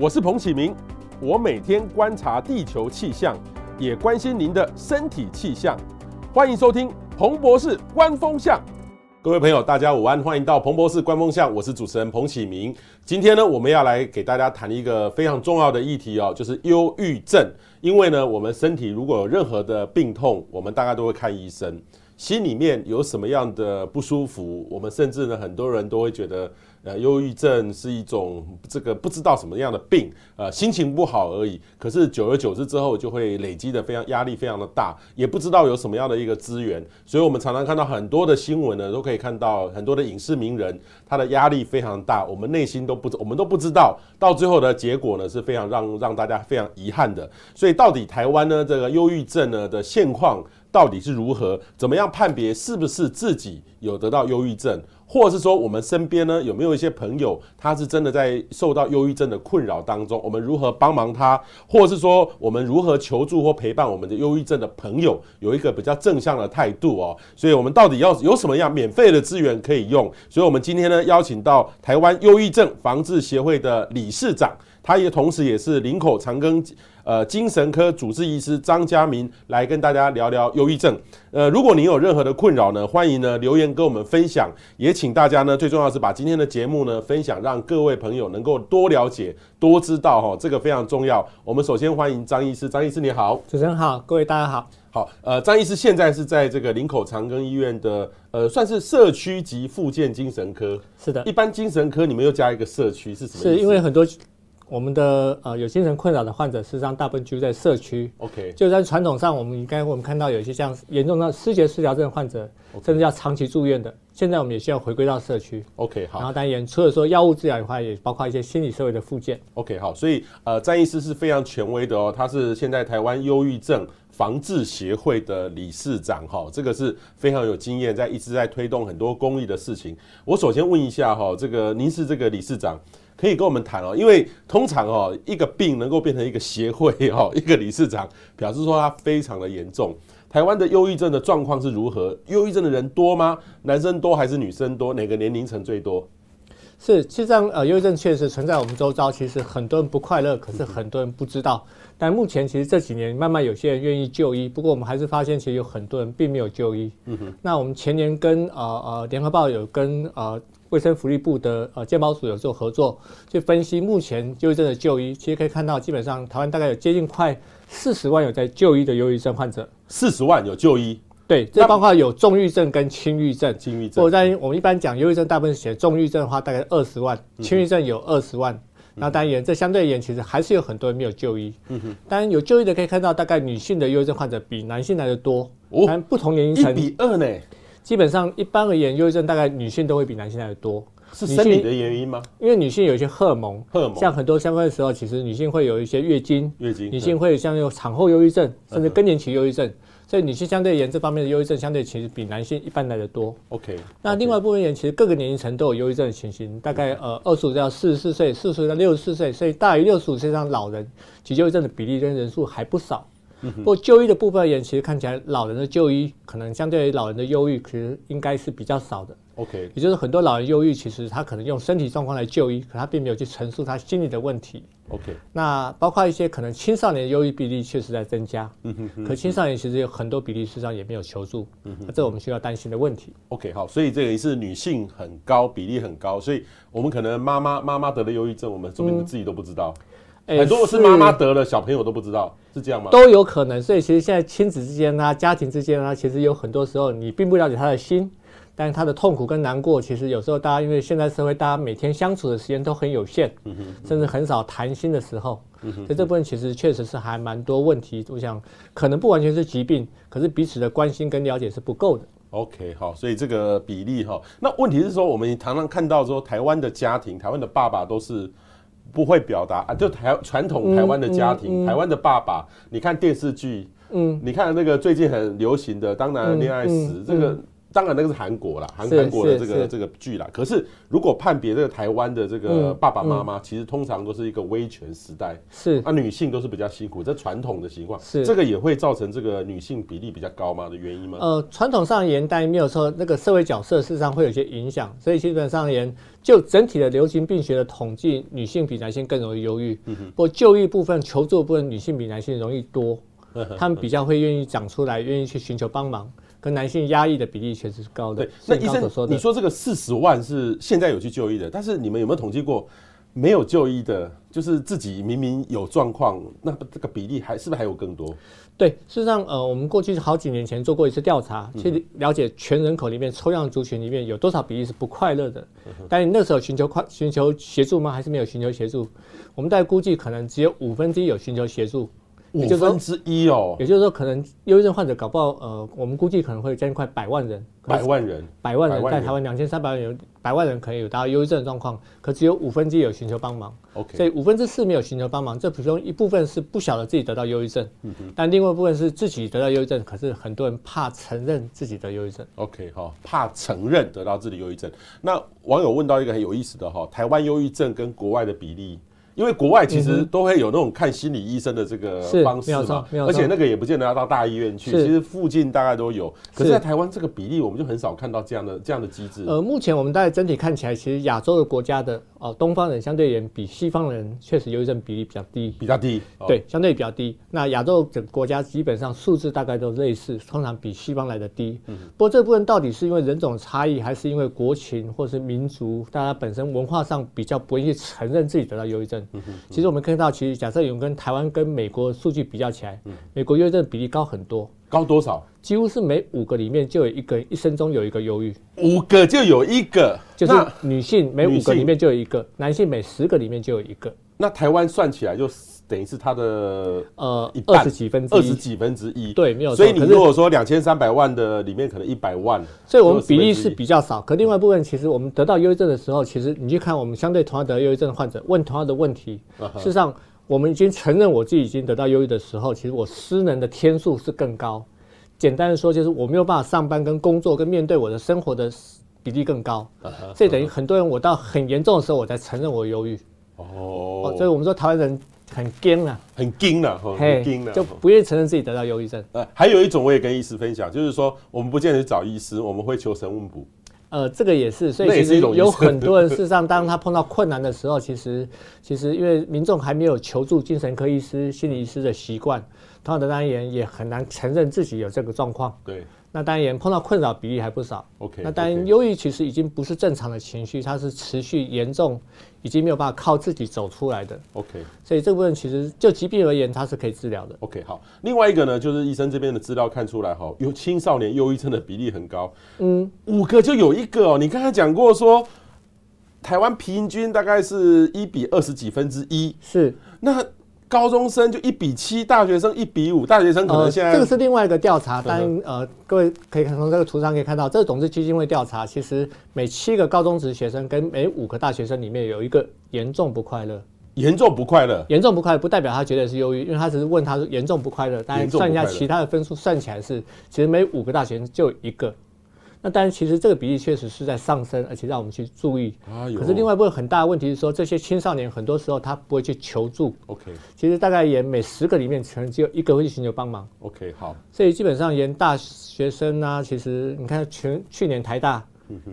我是彭启明，我每天观察地球气象，也关心您的身体气象。欢迎收听彭博士观风向。各位朋友，大家午安，欢迎到彭博士观风向，我是主持人彭启明。今天呢，我们要来给大家谈一个非常重要的议题哦，就是忧郁症。因为呢，我们身体如果有任何的病痛，我们大概都会看医生。心里面有什么样的不舒服，我们甚至呢，很多人都会觉得。呃，忧郁症是一种这个不知道什么样的病，呃，心情不好而已。可是久而久之之后，就会累积的非常压力非常的大，也不知道有什么样的一个资源。所以我们常常看到很多的新闻呢，都可以看到很多的影视名人，他的压力非常大，我们内心都不，我们都不知道，到最后的结果呢，是非常让让大家非常遗憾的。所以到底台湾呢，这个忧郁症呢的现况到底是如何？怎么样判别是不是自己有得到忧郁症？或者是说，我们身边呢有没有一些朋友，他是真的在受到忧郁症的困扰当中？我们如何帮忙他？或者是说，我们如何求助或陪伴我们的忧郁症的朋友，有一个比较正向的态度哦？所以，我们到底要有什么样免费的资源可以用？所以我们今天呢邀请到台湾忧郁症防治协会的理事长，他也同时也是林口长庚。呃，精神科主治医师张家明来跟大家聊聊忧郁症。呃，如果您有任何的困扰呢，欢迎呢留言跟我们分享。也请大家呢，最重要是把今天的节目呢分享，让各位朋友能够多了解、多知道哈，这个非常重要。我们首先欢迎张医师，张医师你好，主持人好，各位大家好。好，呃，张医师现在是在这个林口长庚医院的呃，算是社区级复健精神科。是的，一般精神科你们又加一个社区是什么意思？是因为很多。我们的呃有精神困扰的患者，事实上大部分居在社区。OK，就在传统上，我们应该我们看到有一些像严重的失觉失调症患者.甚至要长期住院的。现在我们也需要回归到社区。OK，好。然后当然，除了说药物治疗以外，也包括一些心理社会的附件。OK，好。所以呃，詹医师是非常权威的哦，他是现在台湾忧郁症防治协会的理事长哈，这个是非常有经验，在一直在推动很多公益的事情。我首先问一下哈，这个您是这个理事长。可以跟我们谈哦，因为通常哦，一个病能够变成一个协会哦，一个理事长，表示说它非常的严重。台湾的忧郁症的状况是如何？忧郁症的人多吗？男生多还是女生多？哪个年龄层最多？是，实际上呃，忧郁症确实存在我们周遭，其实很多人不快乐，可是很多人不知道。但目前其实这几年慢慢有些人愿意就医，不过我们还是发现其实有很多人并没有就医。嗯哼。那我们前年跟呃呃联合报有跟呃。卫生福利部的呃健保署有做合作，去分析目前忧郁症的就医，其实可以看到，基本上台湾大概有接近快四十万有在就医的忧郁症患者。四十万有就医？对，这包括有重郁症跟轻郁症。轻郁症。我在我们一般讲忧郁症，大部分写重郁症的话，大概二十万；轻郁症有二十万。那当然，这相对而言，其实还是有很多人没有就医。嗯哼。当然有就医的，可以看到，大概女性的忧郁症患者比男性来的多。哦。但不同年龄层。一比二呢？基本上，一般而言，忧郁症大概女性都会比男性来的多。是生理的原因吗？因为女性有一些荷尔蒙，荷尔蒙像很多相关的时候，其实女性会有一些月经，月经，女性会像有产后忧郁症，甚至更年期忧郁症，所以女性相对而言这方面的忧郁症相对其实比男性一般来的多。OK，那另外一部分人其实各个年龄层都有忧郁症的情形，大概呃二十五到四十四岁，四十岁到六十四岁，所以大于六十五岁以上老人，其忧郁症的比例跟人数还不少。不过就医的部分而言，其实看起来老人的就医可能相对于老人的忧郁，其实应该是比较少的。OK，也就是很多老人忧郁，其实他可能用身体状况来就医，可他并没有去陈述他心理的问题。OK，那包括一些可能青少年的忧郁比例确实在增加。嗯哼哼。可青少年其实有很多比例事实上也没有求助。嗯哼。那这我们需要担心的问题。OK，好，所以这个也是女性很高比例很高，所以我们可能妈妈妈妈得了忧郁症，我们说不定自己都不知道。很多是妈妈得了，小朋友都不知道，是这样吗？都有可能。所以其实现在亲子之间啊，家庭之间啊，其实有很多时候你并不了解他的心，但是他的痛苦跟难过，其实有时候大家因为现在社会大家每天相处的时间都很有限，甚至很少谈心的时候，所以这部分其实确实是还蛮多问题。我想可能不完全是疾病，可是彼此的关心跟了解是不够的。OK，好，所以这个比例哈，那问题是说我们常常看到说台湾的家庭，台湾的爸爸都是。不会表达啊，就台传统台湾的家庭，台湾的爸爸，你看电视剧，嗯，你看那个最近很流行的《当男人恋爱时》，这个。当然那个是韩国啦，韩韩国的这个这个剧啦。可是如果判别这个台湾的这个爸爸妈妈，其实通常都是一个威权时代，是啊，女性都是比较辛苦，这传统的情况，是这个也会造成这个女性比例比较高吗的原因吗？呃，传统上言，当然没有说那个社会角色事实上会有些影响，所以基本上言，就整体的流行病学的统计，女性比男性更容易忧郁。嗯哼，不过就医部分、求助部分，女性比男性容易多，他们比较会愿意讲出来，愿意去寻求帮忙。跟男性压抑的比例确实是高的。对，那医生，你说这个四十万是现在有去就医的，但是你们有没有统计过没有就医的？就是自己明明有状况，那这个比例还是不是还有更多？对，事实上，呃，我们过去好几年前做过一次调查，去了解全人口里面抽样族群里面有多少比例是不快乐的。但你那时候寻求快寻求协助吗？还是没有寻求协助？我们大概估计可能只有五分之一有寻求协助。五分之一哦，也就是说，可能忧郁症患者搞不好，呃，我们估计可能会将近快百万人，百万人，百万人在台湾两千三百万人，百万人可以有达到忧郁症的状况，可只有五分之一有寻求帮忙。OK，所以五分之四没有寻求帮忙，这其中一部分是不晓得自己得到忧郁症，嗯，但另外一部分是自己得到忧郁症，可是很多人怕承认自己得忧郁症。OK，好，怕承认得到自己忧郁症。那网友问到一个很有意思的哈，台湾忧郁症跟国外的比例。因为国外其实都会有那种看心理医生的这个方式嘛，而且那个也不见得要到大医院去，其实附近大概都有。可是，在台湾这个比例，我们就很少看到这样的这样的机制。呃，目前我们大概整体看起来，其实亚洲的国家的哦，东方人相对而言比西方人确实忧郁症比例比较低，比较低，对，相对比较低。那亚洲整个国家基本上数字大概都类似，通常比西方来的低。嗯。不过这部分到底是因为人种差异，还是因为国情或是民族，大家本身文化上比较不愿意承认自己得到忧郁症？嗯哼。其实我们。看到，其实假设有跟台湾跟美国数据比较起来，美国忧郁症比例高很多，高多少？几乎是每五个里面就有一个一生中有一个忧郁，五个就有一个，就是女性每五个里面就有一个，男性每十个里面就有一个。那台湾算起来就等于是它的呃二十几分之一，二十几分之一，对，没有。所以你如果说两千三百万的里面可能一百万，所以我们比例是比较少。可另外一部分，其实我们得到忧郁症的时候，其实你去看我们相对同样得忧郁症的患者，问同样的问题，事实上。我们已经承认我自己已经得到忧郁的时候，其实我失能的天数是更高。简单的说，就是我没有办法上班、跟工作、跟面对我的生活的比例更高。这等于很多人，我到很严重的时候，我才承认我忧郁。哦，所以我们说台湾人很惊啊，很惊啊，很惊啊，就不愿意承认自己得到忧郁症。呃，还有一种我也跟医师分享，就是说我们不见得去找医师，我们会求神问卜。呃，这个也是，所以其实有很多人，事实上，当他碰到困难的时候，其实，其实因为民众还没有求助精神科医师、心理医师的习惯，同样的当然也很难承认自己有这个状况。对。那当然，碰到困扰比例还不少。OK，那当然，忧郁其实已经不是正常的情绪，它是持续严重，已经没有办法靠自己走出来的。OK，所以这部分其实就疾病而言，它是可以治疗的。OK，好。另外一个呢，就是医生这边的资料看出来，哈，有青少年忧郁症的比例很高。嗯，五个就有一个哦。你刚才讲过说，台湾平均大概是一比二十几分之一。是。那。高中生就一比七，大学生一比五，大学生可能现在、呃、这个是另外一个调查，但呃，各位可以看从这个图上可以看到，这个种子基金会调查，其实每七个高中职学生跟每五个大学生里面有一个严重不快乐，严重不快乐，严重不快乐不代表他觉得是忧郁，因为他只是问他是严重不快乐，当然算一下其他的分数算起来是，其实每五个大学生就一个。那当然，其实这个比例确实是在上升，而且让我们去注意。啊，有。可是另外一部分很大的问题是说，这些青少年很多时候他不会去求助。OK。其实大概也每十个里面可能只有一个会去寻求帮忙。OK，好。所以基本上连大学生啊，其实你看全去年台大。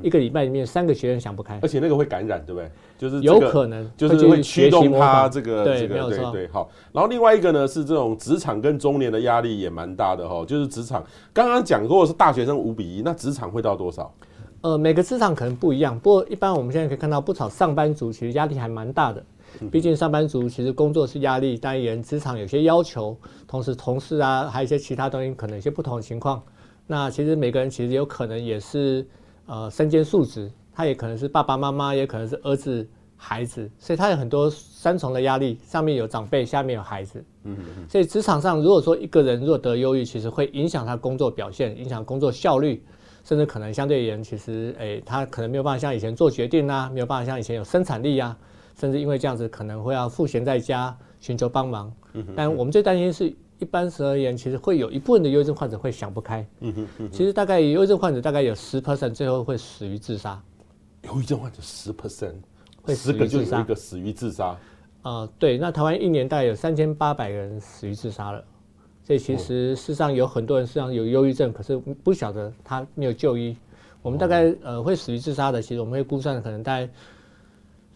一个礼拜里面三个学生想不开，而且那个会感染，对不对？就是有可能，就是会驱动他这个这个对对好。然后另外一个呢是这种职场跟中年的压力也蛮大的哈，就是职场刚刚讲过是大学生五比一，那职场会到多少？呃，每个职场可能不一样，不过一般我们现在可以看到不少上班族其实压力还蛮大的。毕竟上班族其实工作是压力，当然职场有些要求，同时同事啊还有一些其他东西可能有些不同的情况。那其实每个人其实有可能也是。呃，身兼数职，他也可能是爸爸妈妈，也可能是儿子、孩子，所以他有很多三重的压力，上面有长辈，下面有孩子。嗯嗯。所以职场上，如果说一个人若得忧郁，其实会影响他工作表现，影响工作效率，甚至可能相对而言，其实诶、欸，他可能没有办法像以前做决定啊，没有办法像以前有生产力啊，甚至因为这样子可能会要赋闲在家寻求帮忙。嗯。但我们最担心是一般而言，其实会有一部分的忧郁症患者会想不开。嗯哼，嗯哼，其实大概忧郁症患者大概有十 percent 最后会死于自杀。忧郁症患者十 percent 会十个就有一个死于自杀。呃，对，那台湾一年大概有三千八百个人死于自杀了。所以其实事实上有很多人实际上有忧郁症，可是不晓得他没有就医。我们大概呃会死于自杀的，其实我们会估算可能大概。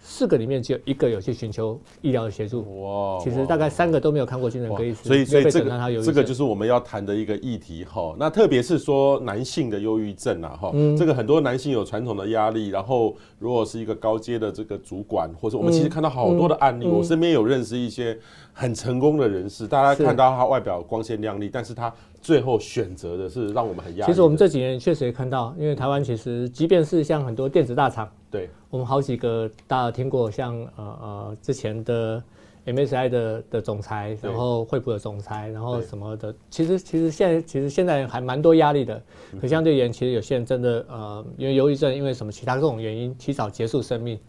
四个里面只有一个有去寻求医疗的协助。哇，其实大概三个都没有看过精神科医生。所以，所以这个这个就是我们要谈的一个议题哈。那特别是说男性的忧郁症啊哈，这个很多男性有传统的压力，然后如果是一个高阶的这个主管，或者我们其实看到好多的案例，我身边有认识一些很成功的人士，大家看到他外表光鲜亮丽，但是他。最后选择的是让我们很压抑。其实我们这几年确实也看到，因为台湾其实即便是像很多电子大厂，对，我们好几个大家听过，像呃呃之前的 MSI 的的总裁，然后惠普的总裁，然后什么的，其实其实现在其实现在还蛮多压力的。可相对而言，其实有些人真的呃因为忧郁症，因为什么其他各种原因提早结束生命。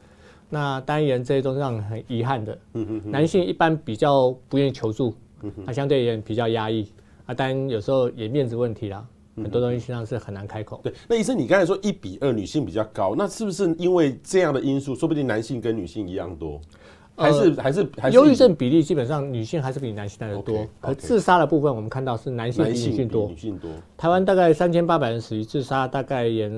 那当然这些都是让人很遗憾的。嗯嗯。男性一般比较不愿意求助，他相对而言比较压抑。啊，当然有时候也面子问题啦，很多东西实际上是很难开口。对，那医生，你刚才说一比二女性比较高，那是不是因为这样的因素，说不定男性跟女性一样多，还是还是还是？忧郁症比例基本上女性还是比男性来的多，可自杀的部分我们看到是男性比女性多。女性多。台湾大概三千八百人死于自杀，大概也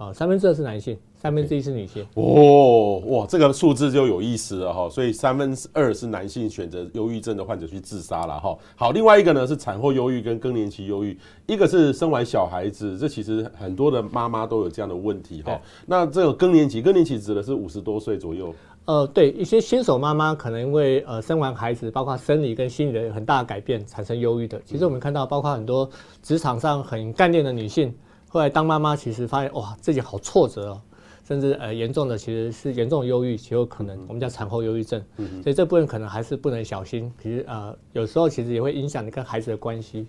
啊三分之二是男性。三分之一是女性哦，哇，这个数字就有意思了哈。所以三分之二是男性选择忧郁症的患者去自杀了哈。好，另外一个呢是产后忧郁跟更年期忧郁，一个是生完小孩子，这其实很多的妈妈都有这样的问题哈。那这个更年期，更年期指的是五十多岁左右。呃，对，一些新手妈妈可能因为呃生完孩子，包括生理跟心理的很大的改变，产生忧郁的。其实我们看到，包括很多职场上很干练的女性，后来当妈妈，其实发现哇，自己好挫折哦。甚至呃严重的其实是严重忧郁，其有可能我们叫产后忧郁症，所以这部分可能还是不能小心。其实呃有时候其实也会影响你跟孩子的关系。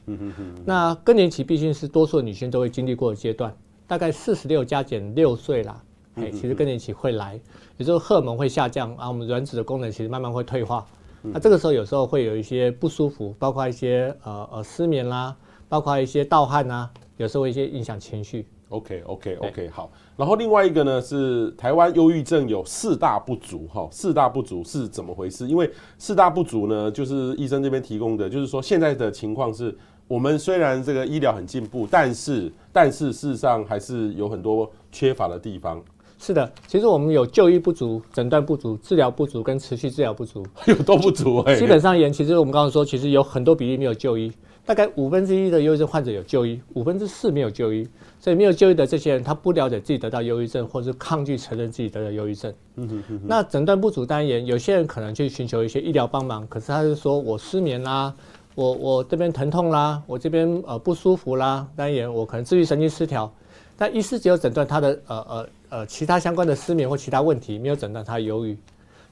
那更年期毕竟是多数女性都会经历过的阶段，大概四十六加减六岁啦，哎，其实更年期会来，有时候荷尔蒙会下降啊，我们卵子的功能其实慢慢会退化。那这个时候有时候会有一些不舒服，包括一些呃呃失眠啦，包括一些盗汗啊，有时候一些影响情绪。OK OK OK 好，然后另外一个呢是台湾忧郁症有四大不足哈，四大不足是怎么回事？因为四大不足呢，就是医生这边提供的，就是说现在的情况是我们虽然这个医疗很进步，但是但是事实上还是有很多缺乏的地方。是的，其实我们有就医不足、诊断不足、治疗不足跟持续治疗不足，有都不足哎。基本上言，其实我们刚刚说，其实有很多比例没有就医。大概五分之一的忧郁症患者有就医，五分之四没有就医。所以没有就医的这些人，他不了解自己得到忧郁症，或者是抗拒承认自己得了忧郁症。嗯哼哼。那诊断不足单言，有些人可能去寻求一些医疗帮忙，可是他就说我失眠啦，我我这边疼痛啦，我这边呃不舒服啦，单言我可能自律神经失调。但医师只有诊断他的呃呃呃其他相关的失眠或其他问题，没有诊断他的忧郁。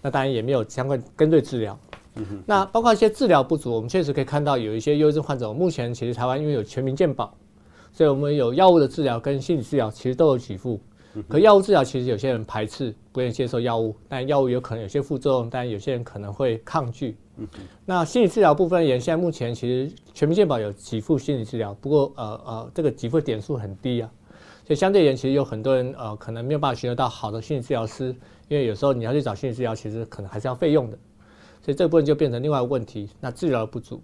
那当然也没有相关跟对治疗。那包括一些治疗不足，我们确实可以看到有一些忧郁症患者，目前其实台湾因为有全民健保，所以我们有药物的治疗跟心理治疗其实都有给付。可药物治疗其实有些人排斥，不愿意接受药物，但药物有可能有些副作用，但有些人可能会抗拒。那心理治疗部分也现在目前其实全民健保有给付心理治疗，不过呃呃这个给付点数很低啊，所以相对而言其实有很多人呃可能没有办法寻得到好的心理治疗师，因为有时候你要去找心理治疗，其实可能还是要费用的。所以这部分就变成另外一个问题，那治疗不足，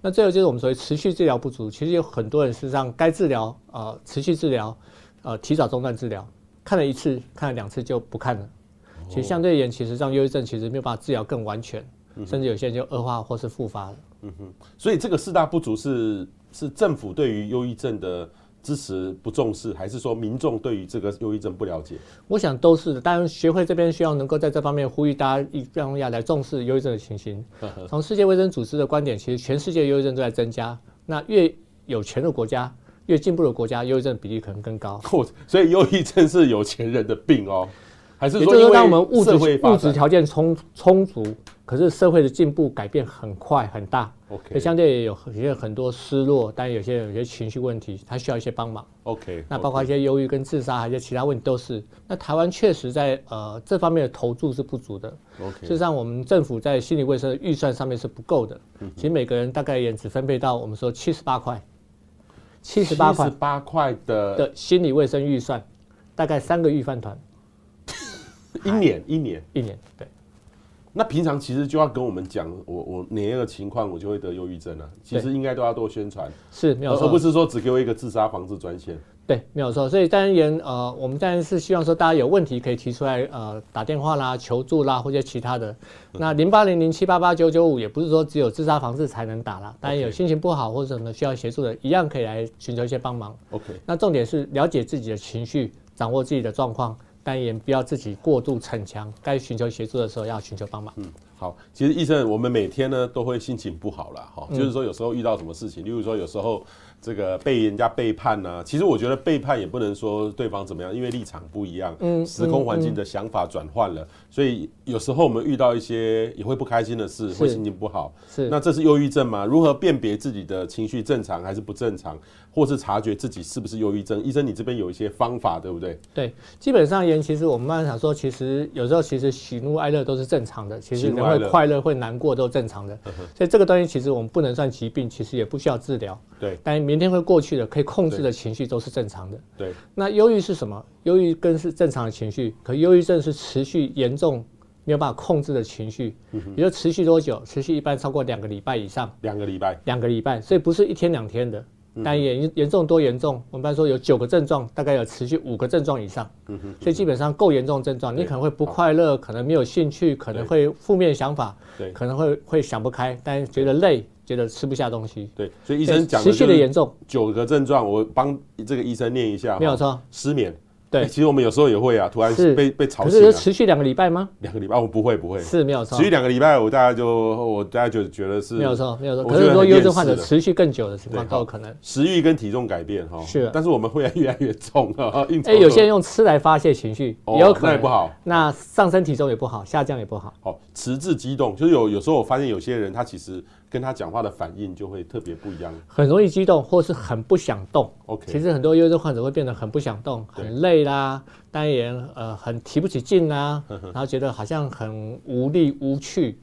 那最后就是我们所谓持续治疗不足。其实有很多人事实上该治疗呃持续治疗，呃提早中断治疗，看了一次看了两次就不看了。其实相对而言，其实让忧郁症其实没有办法治疗更完全，甚至有些人就恶化或是复发了。嗯哼，所以这个四大不足是是政府对于忧郁症的。支持不重视，还是说民众对于这个忧郁症不了解？我想都是的。当然，学会这边需要能够在这方面呼吁大家，一样要来重视忧郁症的情形。从世界卫生组织的观点，其实全世界忧郁症都在增加。那越有钱的国家，越进步的国家，忧郁症比例可能更高。所以，忧郁症是有钱人的病哦，还是说，也就是说当我们物质物质条件充充足，可是社会的进步改变很快很大相对也有有些很多失落，但有些有些情绪问题，他需要一些帮忙，OK，那包括一些忧郁跟自杀，还有其他问题都是。那台湾确实在呃这方面的投注是不足的，OK，事实上我们政府在心理卫生的预算上面是不够的，嗯其实每个人大概也只分配到我们说七十八块，七十八块八块的的心理卫生预算，大概三个预饭团，一 年一年。一年对。那平常其实就要跟我们讲，我我哪一个情况我就会得忧郁症啊？其实应该都要多宣传，是没有错，而不是说只给我一个自杀防治专线。对，没有错。所以当然，呃，我们当然是希望说大家有问题可以提出来，呃，打电话啦、求助啦，或者其他的。那零八零零七八八九九五也不是说只有自杀防治才能打啦，当然有心情不好或者什么需要协助的，一样可以来寻求一些帮忙。OK。那重点是了解自己的情绪，掌握自己的状况，但也不要自己过度逞强，该寻求协助的时候要寻求帮忙。嗯。好，其实医生，我们每天呢都会心情不好了。哈，就是说有时候遇到什么事情，例如说有时候这个被人家背叛呐，其实我觉得背叛也不能说对方怎么样，因为立场不一样，嗯，时空环境的想法转换了，所以有时候我们遇到一些也会不开心的事，会心情不好，是，那这是忧郁症吗？如何辨别自己的情绪正常还是不正常，或是察觉自己是不是忧郁症？医生，你这边有一些方法，对不对？对，基本上言，其实我们慢慢想说，其实有时候其实喜怒哀乐都是正常的，其实。会快乐会难过都正常的，所以这个东西其实我们不能算疾病，其实也不需要治疗。对，但明天会过去的，可以控制的情绪都是正常的。对，那忧郁是什么？忧郁更是正常的情绪，可忧郁症是持续严重没有办法控制的情绪。嗯，比如持续多久？持续一般超过两个礼拜以上。两个礼拜。两个礼拜，所以不是一天两天的。但严严重多严重？我们一般说有九个症状，大概有持续五个症状以上。嗯哼。所以基本上够严重症状，你可能会不快乐，可能没有兴趣，可能会负面想法，对，可能会会想不开，但是觉得累，觉得吃不下东西。对，所以医生讲持续的严重，九个症状，我帮这个医生念一下。没有错，失眠。对，其实我们有时候也会啊，突然被被吵醒。可是持续两个礼拜吗？两个礼拜，我不会不会，是没有错。持续两个礼拜，我大家就我大概就觉得是没有错没有错。可是说忧郁症患者持续更久的情况都有可能。食欲跟体重改变哈，是，但是我们会越来越重啊。哎，有些人用吃来发泄情绪，也有可能那也不好。那上升体重也不好，下降也不好。好，迟滞激动，就是有有时候我发现有些人他其实。跟他讲话的反应就会特别不一样，很容易激动，或是很不想动。OK，其实很多忧郁症患者会变得很不想动，很累啦，当然呃很提不起劲啦，然后觉得好像很无力无趣，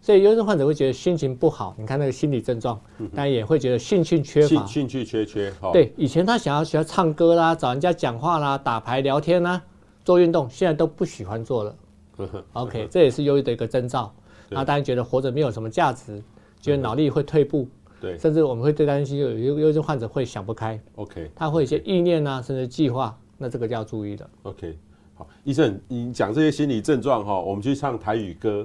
所以忧郁症患者会觉得心情不好。你看那个心理症状，当然也会觉得兴趣缺乏，兴趣缺缺。对，以前他想要学唱歌啦，找人家讲话啦，打牌聊天啦，做运动，现在都不喜欢做了。OK，这也是忧郁的一个征兆。那当然觉得活着没有什么价值。觉得脑力会退步，对，甚至我们会最担心有忧忧郁症患者会想不开，OK，他会有一些意念啊，甚至计划，那这个就要注意的，OK。好，医生，你讲这些心理症状哈，我们去唱台语歌，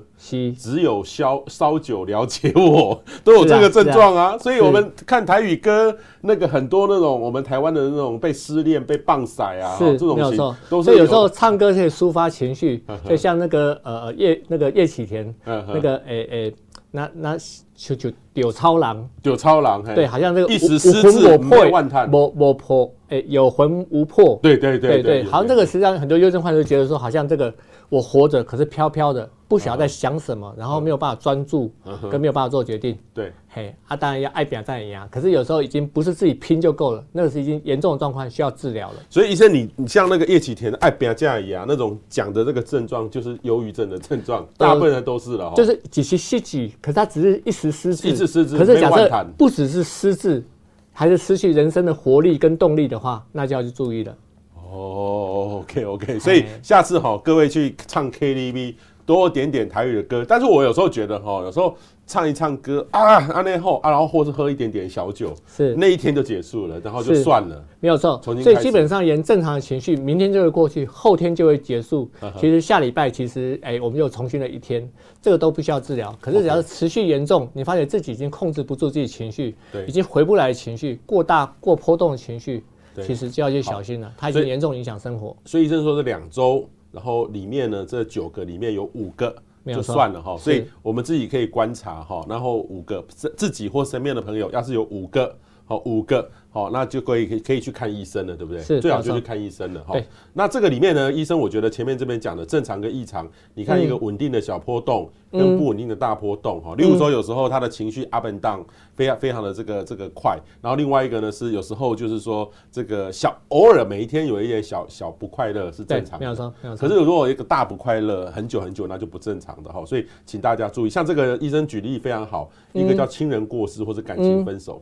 只有烧烧酒了解我，都有这个症状啊，所以我们看台语歌，那个很多那种我们台湾的那种被失恋、被棒甩啊，是，没有错，都是有时候唱歌可以抒发情绪，就像那个呃叶那个叶启田，那个诶诶。那那就就有超狼，有超狼，对，好像这个一时失志没万叹，没没破，哎，有魂无魄，对对对对，好像这个实际上很多忧郁症患者觉得说，好像这个我活着可是飘飘的。不晓得在想什么，然后没有办法专注，跟没有办法做决定。对，嘿，啊，当然要爱表赞一样，可是有时候已经不是自己拼就够了，那个是已经严重的状况，需要治疗了。所以医生，你你像那个叶启田的爱表赞一样那种讲的这个症状，就是忧郁症的症状，大部分人都是了。就是几时失智，可是他只是一时失智，一时失智。可是假设不只是失智，还是失去人生的活力跟动力的话，那就要去注意了。哦，OK OK，所以下次哈，各位去唱 KTV。多点点台语的歌，但是我有时候觉得哈，有时候唱一唱歌啊，啊那后啊，然后或是喝一点点小酒，是那一天就结束了，然后就算了，没有错。所以基本上沿正常的情绪，明天就会过去，后天就会结束。其实下礼拜其实哎，我们又重新了一天，这个都不需要治疗。可是只要是持续严重，你发现自己已经控制不住自己情绪，对，已经回不来的情绪，过大过波动的情绪，其实就要去小心了，它已经严重影响生活。所以医生说是两周。然后里面呢，这九个里面有五个就算了哈，所以我们自己可以观察哈。然后五个自自己或身边的朋友，要是有五个哦，五个。好，那就可以可以可以去看医生了，对不对？是，最好就去看医生了。哈，那这个里面呢，医生我觉得前面这边讲的正常跟异常，你看一个稳定的小波动跟不稳定的大波动哈。例如说，有时候他的情绪 up and down，非常非常的这个这个快。然后另外一个呢是有时候就是说这个小偶尔每一天有一点小小不快乐是正常的。没有错，没有错。可是如果一个大不快乐很久很久，那就不正常的哈。所以请大家注意，像这个医生举例非常好，一个叫亲人过世或者感情分手。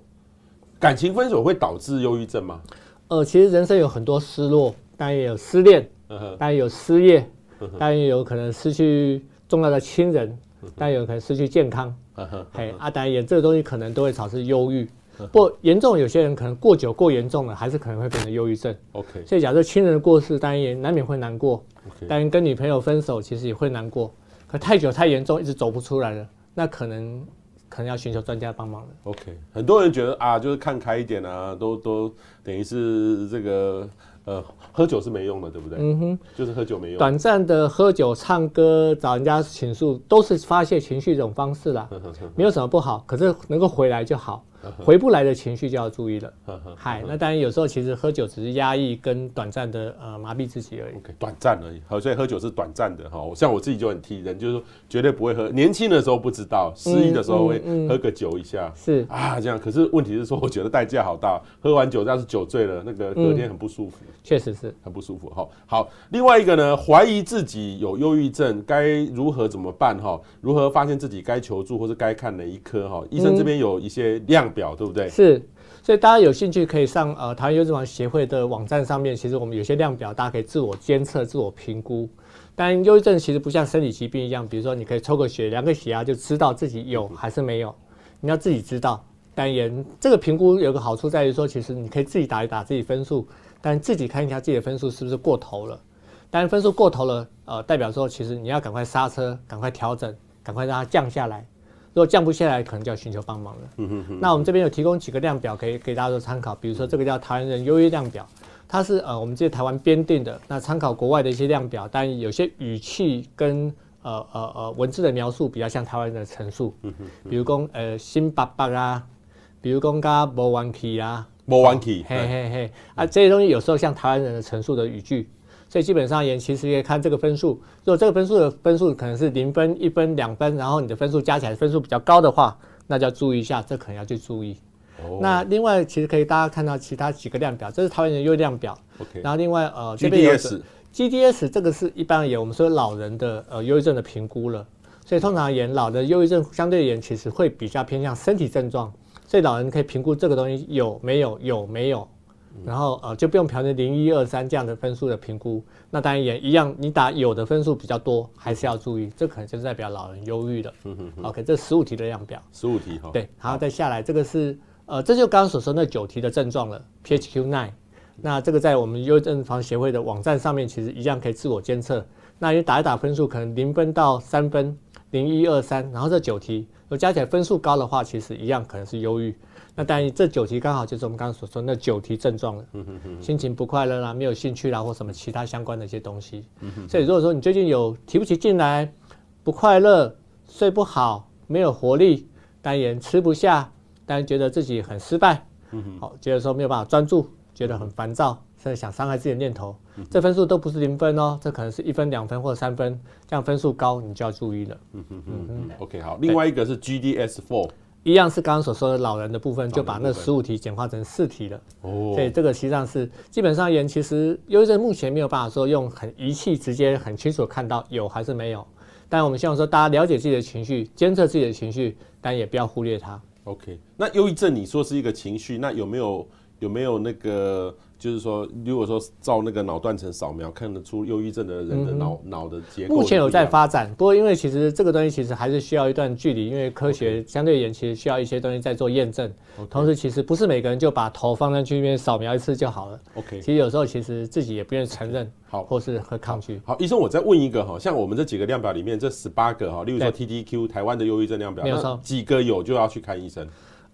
感情分手会导致忧郁症吗？呃，其实人生有很多失落，当然也有失恋，当然有失业，当然也有可能失去重要的亲人，当然有可能失去健康。嘿，啊，当然也这个东西可能都会导致忧郁。不过严重，有些人可能过久过严重了，还是可能会变成忧郁症。OK，所以假设亲人的过世，当然也难免会难过。当然跟女朋友分手，其实也会难过。可太久太严重，一直走不出来了，那可能。可能要寻求专家帮忙了。OK，很多人觉得啊，就是看开一点啊，都都等于是这个呃，喝酒是没用的，对不对？嗯哼，就是喝酒没用。短暂的喝酒、唱歌、找人家倾诉，都是发泄情绪一种方式啦，没有什么不好。可是能够回来就好。回不来的情绪就要注意了。嗨，那当然有时候其实喝酒只是压抑跟短暂的呃麻痹自己而已。OK，短暂而已。好，所以喝酒是短暂的哈。像我自己就很替人，就是说绝对不会喝。年轻的时候不知道，失忆的时候会喝个酒一下。是啊，这样。可是问题是说，我觉得代价好大。喝完酒要是酒醉了，那个隔天很不舒服。确实是很不舒服。哈，好。另外一个呢，怀疑自己有忧郁症，该如何怎么办？哈，如何发现自己该求助或是该看哪一科？哈，医生这边有一些量表，对不对？是，所以大家有兴趣可以上呃台湾忧郁症防协会的网站上面，其实我们有些量表，大家可以自我监测、自我评估。但忧郁症其实不像生理疾病一样，比如说你可以抽个血、量个血压就知道自己有还是没有，你要自己知道。但也这个评估有个好处在于说，其实你可以自己打一打自己分数，但自己看一下自己的分数是不是过头了。但分数过头了，呃，代表说其实你要赶快刹车，赶快调整，赶快让它降下来。如果降不下来，可能就要寻求帮忙了。嗯哼哼。那我们这边有提供几个量表，可以给大家做参考。比如说这个叫台湾人忧郁量表，它是呃我们这些台湾编定的。那参考国外的一些量表，但有些语气跟呃呃呃文字的描述比较像台湾人的陈述。嗯哼。比如讲呃心巴巴啊，比如讲加无元气啊，无元气。嘿嘿嘿。啊，这些东西有时候像台湾人的陈述的语句。所以基本上也其实也看这个分数，如果这个分数的分数可能是零分、一分、两分，然后你的分数加起来分数比较高的话，那就要注意一下，这可能要去注意。哦。那另外其实可以大家看到其他几个量表，这是台湾人忧郁量表。OK。然后另外呃这边有 GDS GDS 这个是一般而言我们说老人的呃忧郁症的评估了，所以通常而言老的忧郁症相对而言其实会比较偏向身体症状，所以老人可以评估这个东西有没有有没有。然后呃就不用调成零一二三这样的分数的评估，那当然也一样，你打有的分数比较多，还是要注意，这可能就是代表老人忧郁的。嗯哼 OK，这十五题的量表。十五题哈。对，然后再下来这个是呃，这就刚刚所说那九题的症状了，PHQ nine。那这个在我们忧郁症防协会的网站上面，其实一样可以自我监测。那你打一打分数，可能零分到三分，零一二三，然后这九题，如果加起来分数高的话，其实一样可能是忧郁。那当然，这九题刚好就是我们刚刚所说那九题症状了，心情不快乐啦，没有兴趣啦，或什么其他相关的一些东西。所以如果说你最近有提不起劲来，不快乐，睡不好，没有活力，当然吃不下，当然觉得自己很失败，好，觉得说没有办法专注，觉得很烦躁，甚至想伤害自己的念头，这分数都不是零分哦，这可能是一分、两分或者三分，这样分数高你就要注意了。嗯嗯嗯 OK，好，另外一个是 GDS4。一样是刚刚所说的老人的部分，就把那十五题简化成四题了。哦，所以这个实际上是基本上而言，其实忧郁症目前没有办法说用很仪器直接很清楚看到有还是没有。但我们希望说大家了解自己的情绪，监测自己的情绪，但也不要忽略它。OK，那忧郁症你说是一个情绪，那有没有有没有那个？就是说，如果说照那个脑断层扫描，看得出忧郁症的人的脑脑、嗯、的结构。目前有在发展，不过因为其实这个东西其实还是需要一段距离，因为科学相对而言其实需要一些东西在做验证。同时，其实不是每个人就把头放上去那边扫描一次就好了。OK，其实有时候其实自己也不愿意承认，好，或是和抗拒。好，医生，我再问一个哈，像我们这几个量表里面这十八个哈，例如说 TDQ 台湾的忧郁症量表，没有错，几个有就要去看医生。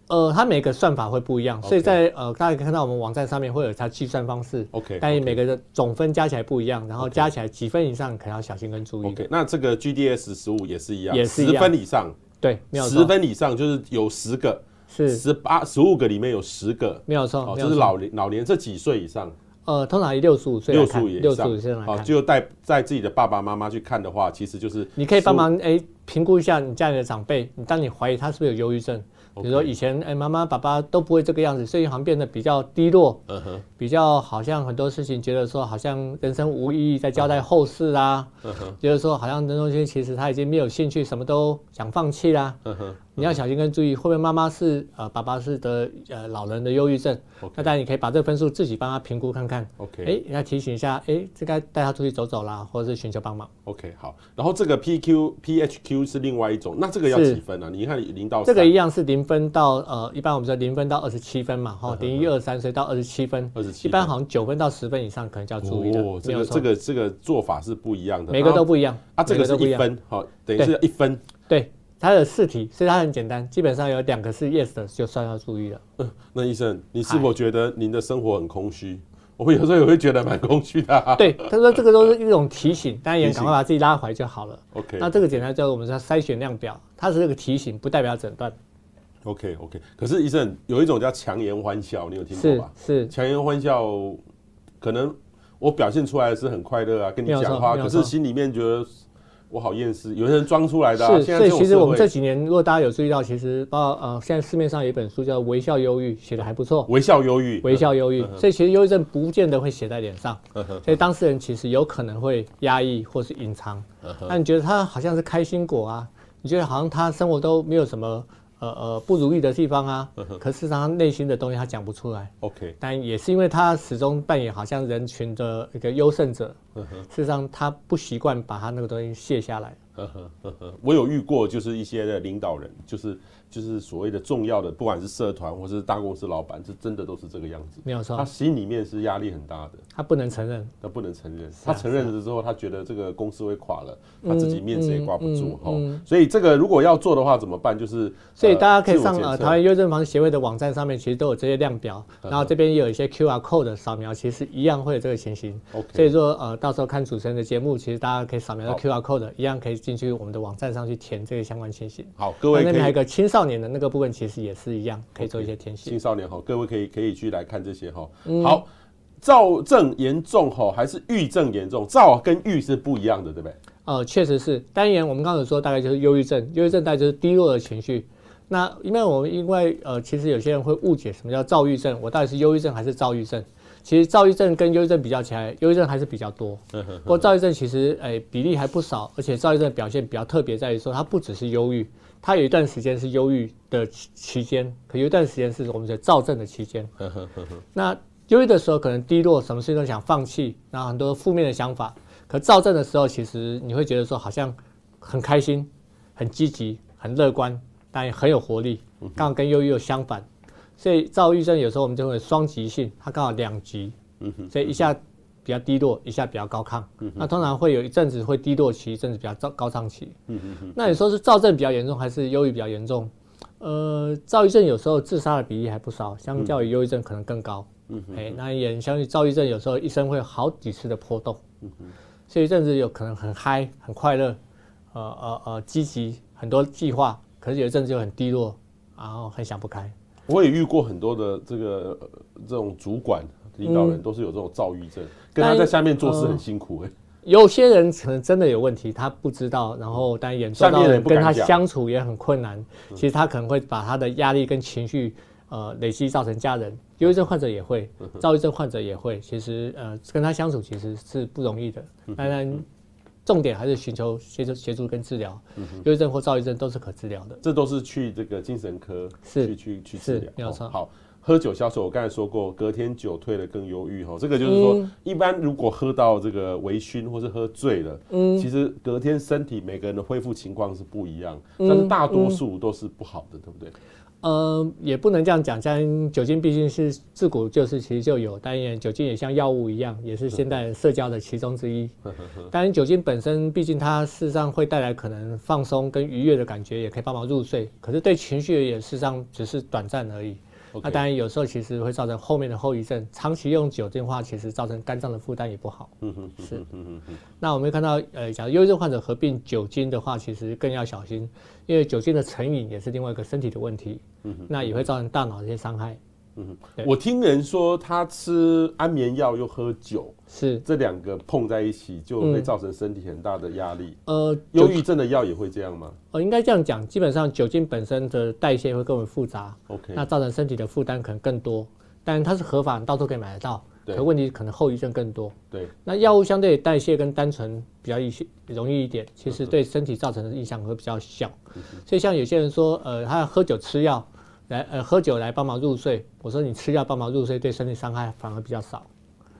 呃，它每个算法会不一样，所以在呃，大家可以看到我们网站上面会有它计算方式。OK，但是每个的总分加起来不一样，然后加起来几分以上可能要小心跟注意。OK，那这个 GDS 十五也是一样，也是十分以上，对，没有十分以上就是有十个，是十八十五个里面有十个，没有错，哦，这是老年老年这几岁以上。呃，通常以六十五岁，六十五以上，六十五岁就带带自己的爸爸妈妈去看的话，其实就是你可以帮忙哎评估一下你家里的长辈，你当你怀疑他是不是有忧郁症。比如说以前哎，妈妈爸爸都不会这个样子，所以好像变得比较低落，嗯哼，比较好像很多事情觉得说好像人生无意义，在交代后事啊，嗯哼，觉得说好像这东西其实他已经没有兴趣，什么都想放弃啦，嗯哼，你要小心跟注意，会不会妈妈是呃爸爸是得呃老人的忧郁症.那当然你可以把这个分数自己帮他评估看看，OK，哎，要提醒一下，哎，这该带他出去走走啦，或者是寻求帮忙，OK，好，然后这个 PQ PHQ 是另外一种，那这个要几分啊？你看零到这个一样是零分到呃，一般我们说零分到二十七分嘛，哈，零一二三所以到二十七分，二十七，一般好像九分到十分以上可能就要注意的。哦，这个这个这个做法是不一样的，每个都不一样。啊，这个是一分，好，等于是一分。对，它有四题，所以它很简单，基本上有两个是 yes 的就算要注意了。嗯，那医生，你是否觉得您的生活很空虚？我们有时候也会觉得蛮空虚的、啊。对，他说这个都是一种提醒，当然也赶快把自己拉回来就好了。OK，那这个简单叫做我们叫筛选量表，它是这个提醒，不代表诊断。OK OK，可是医生有一种叫强颜欢笑，你有听过吧？是强颜欢笑，可能我表现出来的是很快乐啊，跟你讲话，可是心里面觉得我好厌世。有些人装出来的、啊。是，所以其实我们这几年，如果大家有注意到，其实包括呃，现在市面上有一本书叫《微笑忧郁》，写的还不错。微笑忧郁，微笑忧郁。所以其实忧郁症不见得会写在脸上，所以当事人其实有可能会压抑或是隐藏。那你觉得他好像是开心果啊？你觉得好像他生活都没有什么？呃呃，不如意的地方啊，可事实上他内心的东西他讲不出来。OK，但也是因为他始终扮演好像人群的一个优胜者，事实上他不习惯把他那个东西卸下来。我有遇过，就是一些的领导人，就是。就是所谓的重要的，不管是社团或是大公司老板，这真的都是这个样子。没有错，他心里面是压力很大的。他不能承认，他不能承认。他承认了之后，他觉得这个公司会垮了，他自己面子也挂不住。哈，所以这个如果要做的话，怎么办？就是所以大家可以上呃桃园忧郁症防治协会的网站上面，其实都有这些量表，然后这边也有一些 QR code 的扫描，其实一样会有这个情形。OK，所以说呃到时候看主持人的节目，其实大家可以扫描到 QR code，一样可以进去我们的网站上去填这个相关情形。好，各位那边还有一个青少年的那个部分。其实也是一样，可以做一些填写。青少年哈，各位可以可以去来看这些哈。好，躁症严重哈，还是郁症严重？躁跟郁是不一样的，对不对？呃，确实是。单元我们刚才说大概就是忧郁症，忧郁症大概就是低落的情绪。那因为我们因为呃，其实有些人会误解什么叫躁郁症，我到底是忧郁症还是躁郁症？其实躁郁症跟忧郁症比较起来，忧郁症还是比较多。不过躁郁症其实诶、欸、比例还不少，而且躁郁症的表现比较特别在于说，它不只是忧郁。他有一段时间是忧郁的期期间，可有一段时间是我们的躁症的期间。那忧郁的时候可能低落，什么事情都想放弃，然后很多负面的想法。可躁症的时候，其实你会觉得说好像很开心、很积极、很乐观，但也很有活力。刚好跟忧郁又相反，所以躁郁症有时候我们就会双极性，它刚好两极。所以一下。比较低落，一下比较高亢，嗯，那通常会有一阵子会低落期，一阵子比较高高涨期。嗯嗯嗯。那你说是躁症比较严重，还是忧郁比较严重？呃，躁郁症有时候自杀的比例还不少，相较于忧郁症可能更高。那也相对躁郁症有时候一生会有好几次的波动。嗯嗯。所以一阵子有可能很嗨、很快乐，呃呃呃，积极很多计划，可是有一阵子就很低落，然后很想不开。我也遇过很多的这个这种主管。领导人都是有这种躁郁症，跟他在下面做事很辛苦哎、欸。有些人可能真的有问题，他不知道，然后但严重到跟他相处也很困难。其实他可能会把他的压力跟情绪呃累积造成家人。忧郁症患者也会，躁郁症患者也会。其实呃跟他相处其实是不容易的。当然，重点还是寻求协助协助跟治疗。忧郁症或躁郁症都是可治疗的。这都是去这个精神科去去去治疗。没有错。好。喝酒消愁，我刚才说过，隔天酒退了更忧郁哈。这个就是说，一般如果喝到这个微醺或是喝醉了，嗯，其实隔天身体每个人的恢复情况是不一样，但是大多数都是不好的，对不对？呃，也不能这样讲，像酒精毕竟是自古就是其实就有，当然酒精也像药物一样，也是现代社交的其中之一。当然酒精本身毕竟它事实上会带来可能放松跟愉悦的感觉，也可以帮忙入睡，可是对情绪也事实上只是短暂而已。那当然有时候其实会造成后面的后遗症，长期用酒精的话，其实造成肝脏的负担也不好。嗯哼，是。嗯哼哼。那我们看到，呃，假如忧郁症患者合并酒精的话，其实更要小心，因为酒精的成瘾也是另外一个身体的问题。嗯哼。那也会造成大脑的一些伤害。嗯，我听人说他吃安眠药又喝酒，是这两个碰在一起就会造成身体很大的压力。呃，忧郁症的药也会这样吗？呃，应该这样讲，基本上酒精本身的代谢会更为复杂，OK，那造成身体的负担可能更多。但它是合法，到处可以买得到，可问题可能后遗症更多。对，那药物相对代谢跟单纯比较一些容易一点，其实对身体造成的影响会比较小。所以像有些人说，呃，他喝酒吃药。来，呃，喝酒来帮忙入睡。我说你吃药帮忙入睡，对身体伤害反而比较少。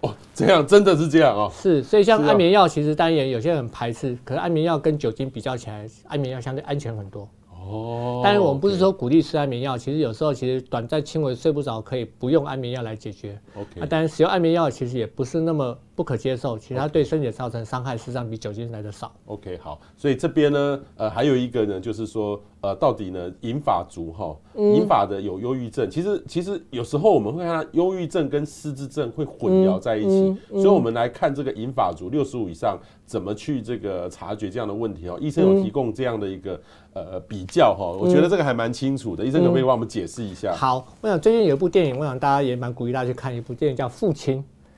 哦，这样真的是这样哦。是，所以像安眠药，其实当然有些人很排斥，可是安眠药跟酒精比较起来，安眠药相对安全很多。哦，但是我们不是说鼓励吃安眠药，其实有时候其实短暂轻微睡不着可以不用安眠药来解决。OK，啊，当然使用安眠药其实也不是那么不可接受，其实它对身体造成伤害实际上比酒精来的少。OK，好，所以这边呢，呃，还有一个呢，就是说，呃，到底呢，银法族哈，银法的有忧郁症，其实其实有时候我们会看到忧郁症跟失智症会混淆在一起，所以我们来看这个银法族六十五以上怎么去这个察觉这样的问题哦。医生有提供这样的一个呃比较哈，我觉得这个还蛮清楚的，医生可不可以帮我们解释一下？好，我想最近有一部电影，我想大家也蛮鼓励大家去看一部电影叫《父亲》。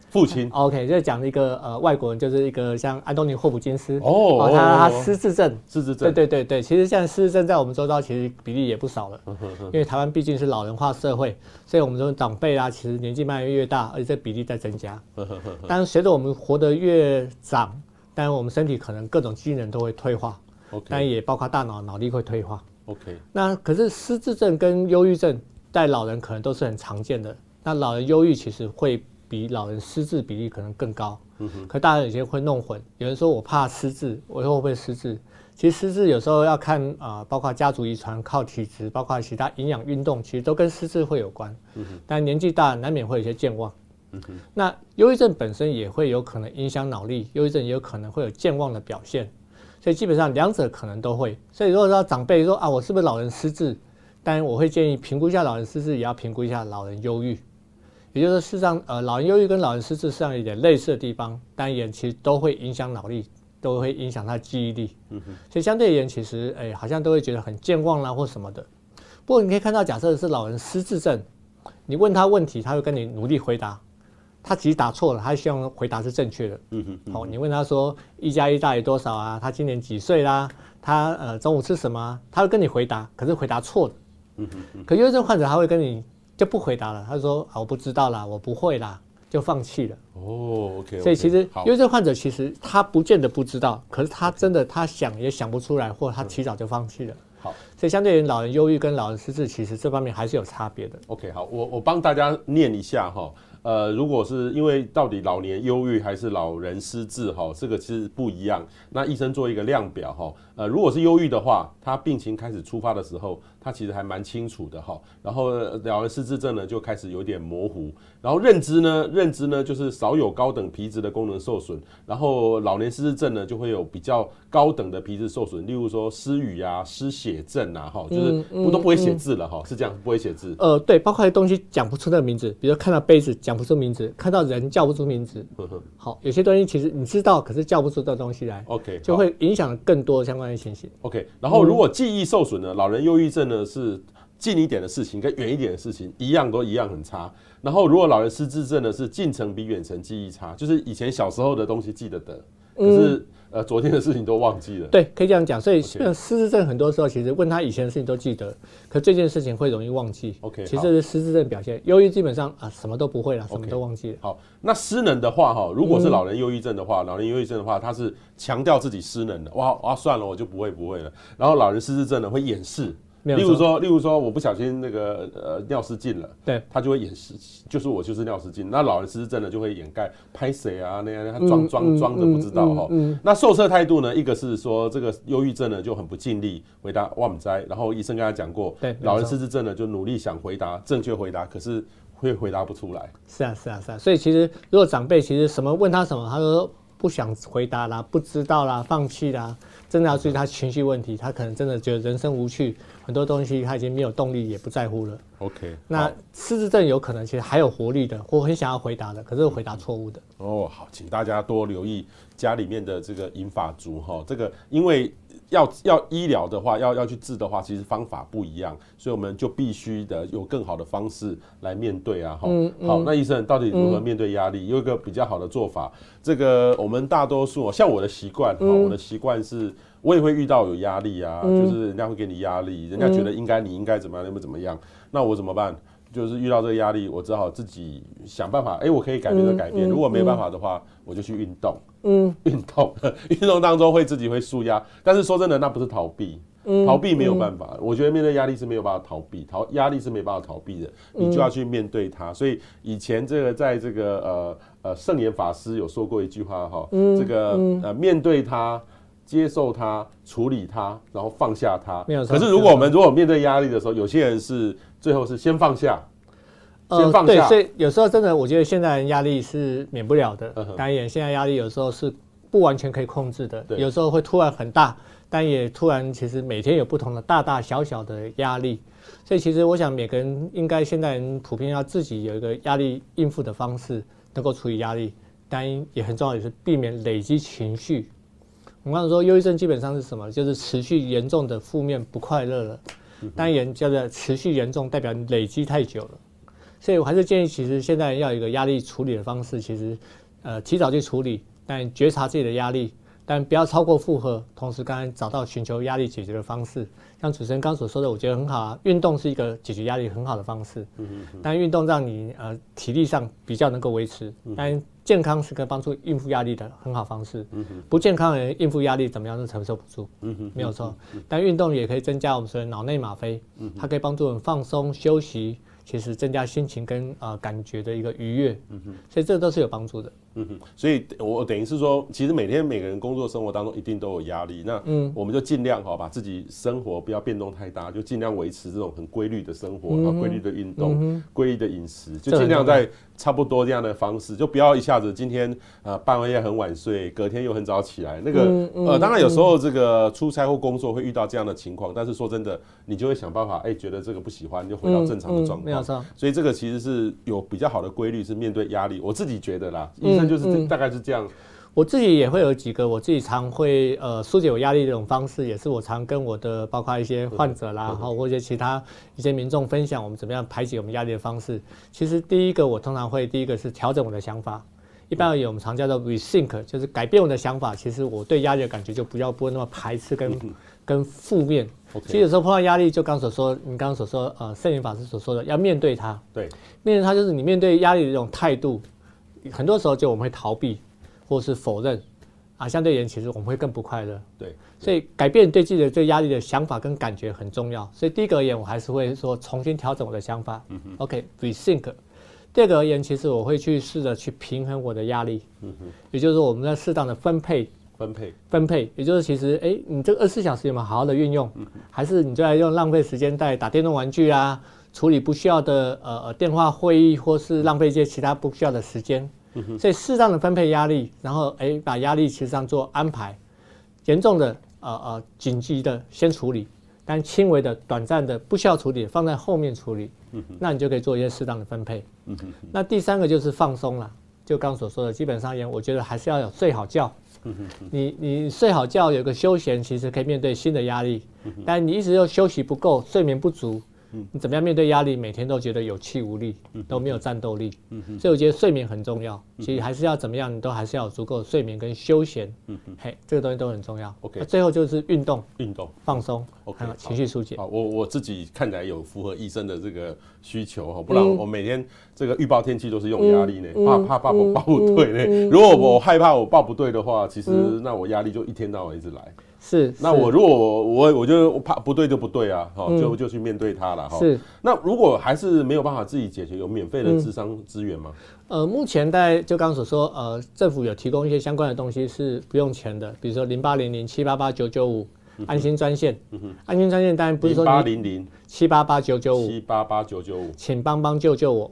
父亲，OK，就是讲一个呃外国人，就是一个像安东尼霍普金斯。哦，他他失智症，失智症，对对对对，其实现在失智症在我们周遭其实比例也不少了，因为台湾毕竟是老人化社会，所以我们说长辈啊，其实年纪慢慢越大，而且这比例在增加。但是随着我们活得越长，当然我们身体可能各种机能都会退化，OK，但也包括大脑脑力会退化，OK。那可是失智症跟忧郁症在老人可能都是很常见的，那老人忧郁其实会。比老人失智比例可能更高，嗯哼，可大家有些会弄混。有人说我怕失智，我以后会不会失智？其实失智有时候要看啊、呃，包括家族遗传、靠体质，包括其他营养、运动，其实都跟失智会有关。嗯哼，但年纪大难免会有些健忘。嗯哼，那忧郁症本身也会有可能影响脑力，忧郁症也有可能会有健忘的表现，所以基本上两者可能都会。所以如果说长辈说啊，我是不是老人失智？当然我会建议评估一下老人失智，也要评估一下老人忧郁。也就是说，事实上，呃，老人忧郁跟老人失智实际上有点类似的地方，但也其实都会影响脑力，都会影响他记忆力。嗯哼。所以相对而言，其实，哎，好像都会觉得很健忘啦或什么的。不过你可以看到，假设是老人失智症，你问他问题，他会跟你努力回答。他其实答错了，他希望回答是正确的。嗯哼。好，你问他说一加一大于多少啊？他今年几岁啦？他呃中午吃什么？他会跟你回答，可是回答错的。嗯哼。可忧郁症患者他会跟你。就不回答了。他说：“啊，我不知道啦，我不会啦，就放弃了。”哦，OK。所以其实因为这患者其实他不见得不知道，可是他真的他想也想不出来，或他提早就放弃了。好，所以相对于老人忧郁跟老人失智，其实这方面还是有差别的。OK，好，我我帮大家念一下哈。呃，如果是因为到底老年忧郁还是老人失智哈，这个其实不一样。那医生做一个量表哈，呃，如果是忧郁的话，他病情开始出发的时候。他其实还蛮清楚的哈，然后老人失智症呢就开始有点模糊，然后认知呢，认知呢就是少有高等皮质的功能受损，然后老年失智症呢就会有比较高等的皮质受损，例如说失语啊、失血症啊，哈，就是不都不会写字了哈，是这样，不会写字。呃，对，包括一些东西讲不出那个名字，比如看到杯子讲不出名字，看到人叫不出名字。好，有些东西其实你知道，可是叫不出这东西来。OK，就会影响更多相关的情形。OK，然后如果记忆受损呢，老人忧郁症。呢是近一点的事情跟远一点的事情一样都一样很差。然后如果老人失智症呢是近程比远程记忆差，就是以前小时候的东西记得得，可是呃昨天的事情都忘记了。对，可以这样讲。所以失智症很多时候其实问他以前的事情都记得，可这件事情会容易忘记。OK，其实这是失智症表现。忧郁基本上啊什么都不会了，什么都忘记了。好，那失能的话哈，如果是老人忧郁症的话，老人忧郁症的话，他是强调自己失能的。哇哇，算了，我就不会不会了。然后老人失智症呢会掩饰。例如说，例如说，我不小心那个呃尿失禁了，对，他就会掩饰，就是我就是尿失禁。那老人失智症呢，就会掩盖拍谁啊那样，他装装装的不知道哈。那受测态度呢，一个是说这个忧郁症呢就很不尽力回答我们在，然后医生跟他讲过，对，老人失智症呢就努力想回答正确回答，可是会回答不出来。是啊是啊是啊，所以其实如果长辈其实什么问他什么，他说不想回答啦，不知道啦，放弃啦，真的要注意他情绪问题，他可能真的觉得人生无趣，很多东西他已经没有动力，也不在乎了。OK，那失智症有可能其实还有活力的，或很想要回答的，可是回答错误的。哦，好，请大家多留意家里面的这个银发族哈，这个因为。要要医疗的话，要要去治的话，其实方法不一样，所以我们就必须的有更好的方式来面对啊。嗯嗯、好，那医生到底如何面对压力？嗯、有一个比较好的做法。这个我们大多数，像我的习惯，嗯、我的习惯是，我也会遇到有压力啊，嗯、就是人家会给你压力，人家觉得应该你应该怎么样，那么怎么样，那我怎么办？就是遇到这个压力，我只好自己想办法。哎、欸，我可以改变就改变，嗯嗯、如果没办法的话，我就去运动。嗯，运动，运动当中会自己会舒压，但是说真的，那不是逃避，嗯、逃避没有办法。嗯、我觉得面对压力是没有办法逃避，逃压力是没办法逃避的，你就要去面对它。所以以前这个在这个呃呃圣严法师有说过一句话哈，嗯、这个呃面对它，接受它，处理它，然后放下它。可是如果我们如果面对压力的时候，有些人是。最后是先放下，先放下。呃、对，所以有时候真的，我觉得现在人压力是免不了的。当然，现在压力有时候是不完全可以控制的，对有时候会突然很大，但也突然其实每天有不同的大大小小的压力。所以其实我想，每个人应该现在人普遍要自己有一个压力应付的方式，能够处理压力。当然也很重要，也是避免累积情绪。我们刚才说，忧郁症基本上是什么？就是持续严重的负面不快乐了。当然，叫做持续严重，代表你累积太久了，所以我还是建议，其实现在要有一个压力处理的方式，其实，呃，提早去处理，但觉察自己的压力，但不要超过负荷，同时刚才找到寻求压力解决的方式。像主持人刚所说的，我觉得很好啊，运动是一个解决压力很好的方式。但运动让你呃体力上比较能够维持，但健康是可以帮助应付压力的很好方式。嗯哼。不健康的人应付压力怎么样都承受不住。嗯哼。没有错。但运动也可以增加我们所谓脑内吗啡。嗯。它可以帮助我们放松休息。其实增加心情跟啊、呃、感觉的一个愉悦，嗯哼，所以这都是有帮助的，嗯哼。所以我等于是说，其实每天每个人工作生活当中一定都有压力，那嗯，我们就尽量哈把自己生活不要变动太大，就尽量维持这种很规律的生活，然后规律的运动，规、律的饮食，就尽量在差不多这样的方式，就不要一下子今天呃半夜很晚睡，隔天又很早起来。那个、嗯嗯、呃，当然有时候这个出差或工作会遇到这样的情况，但是说真的，你就会想办法，哎、欸，觉得这个不喜欢，就回到正常的状况。嗯嗯所以这个其实是有比较好的规律，是面对压力。我自己觉得啦，医生就是大概是这样。我自己也会有几个，我自己常会呃疏解我压力的这种方式，也是我常跟我的包括一些患者啦，然后或者其他一些民众分享我们怎么样排解我们压力的方式。其实第一个我通常会第一个是调整我的想法。一般而言，我们常叫做 rethink，就是改变我的想法。其实我对压力的感觉就不要不会那么排斥跟跟负面。其实有时候碰到压力，就刚所说，你刚刚所说，呃，圣严法师所说的，要面对它。对，面对它就是你面对压力的这种态度。很多时候就我们会逃避，或是否认，啊，相对而言，其实我们会更不快乐。对，所以改变对自己的对压力的想法跟感觉很重要。所以第一个而言，我还是会说重新调整我的想法。嗯哼。OK，rethink。第二个而言，其实我会去试着去平衡我的压力。嗯哼。也就是说，我们在适当的分配。分配分配，也就是其实，哎、欸，你这个二十四小时有没有好好的运用？嗯、哼还是你就在用浪费时间在打电动玩具啊，处理不需要的呃呃电话会议，或是浪费一些其他不需要的时间？嗯、所以适当的分配压力，然后哎、欸，把压力其实上做安排，严重的呃呃紧急的先处理，但轻微的短暂的不需要处理放在后面处理。嗯、那你就可以做一些适当的分配。嗯、那第三个就是放松了，就刚所说的，基本上而言，我觉得还是要有睡好觉。你你睡好觉，有个休闲，其实可以面对新的压力。但你一直又休息不够，睡眠不足。你怎么样面对压力？每天都觉得有气无力，都没有战斗力。所以我觉得睡眠很重要。其实还是要怎么样，你都还是要有足够的睡眠跟休闲。嗯嘿，这个东西都很重要。OK，最后就是运动，运动放松，OK，情绪疏解。好，我我自己看起来有符合医生的这个需求哈，不然我每天这个预报天气都是用压力呢，怕怕怕我报不对呢。如果我害怕我报不对的话，其实那我压力就一天到晚一直来。是，那我如果我我就怕不对就不对啊，哈，就就去面对它了哈。是，那如果还是没有办法自己解决，有免费的智商资源吗？呃，目前在就刚刚所说，呃，政府有提供一些相关的东西是不用钱的，比如说零八零零七八八九九五安心专线，安心专线当然不是说零八零零。七八八九九五。七八八九九五，请帮帮救救我。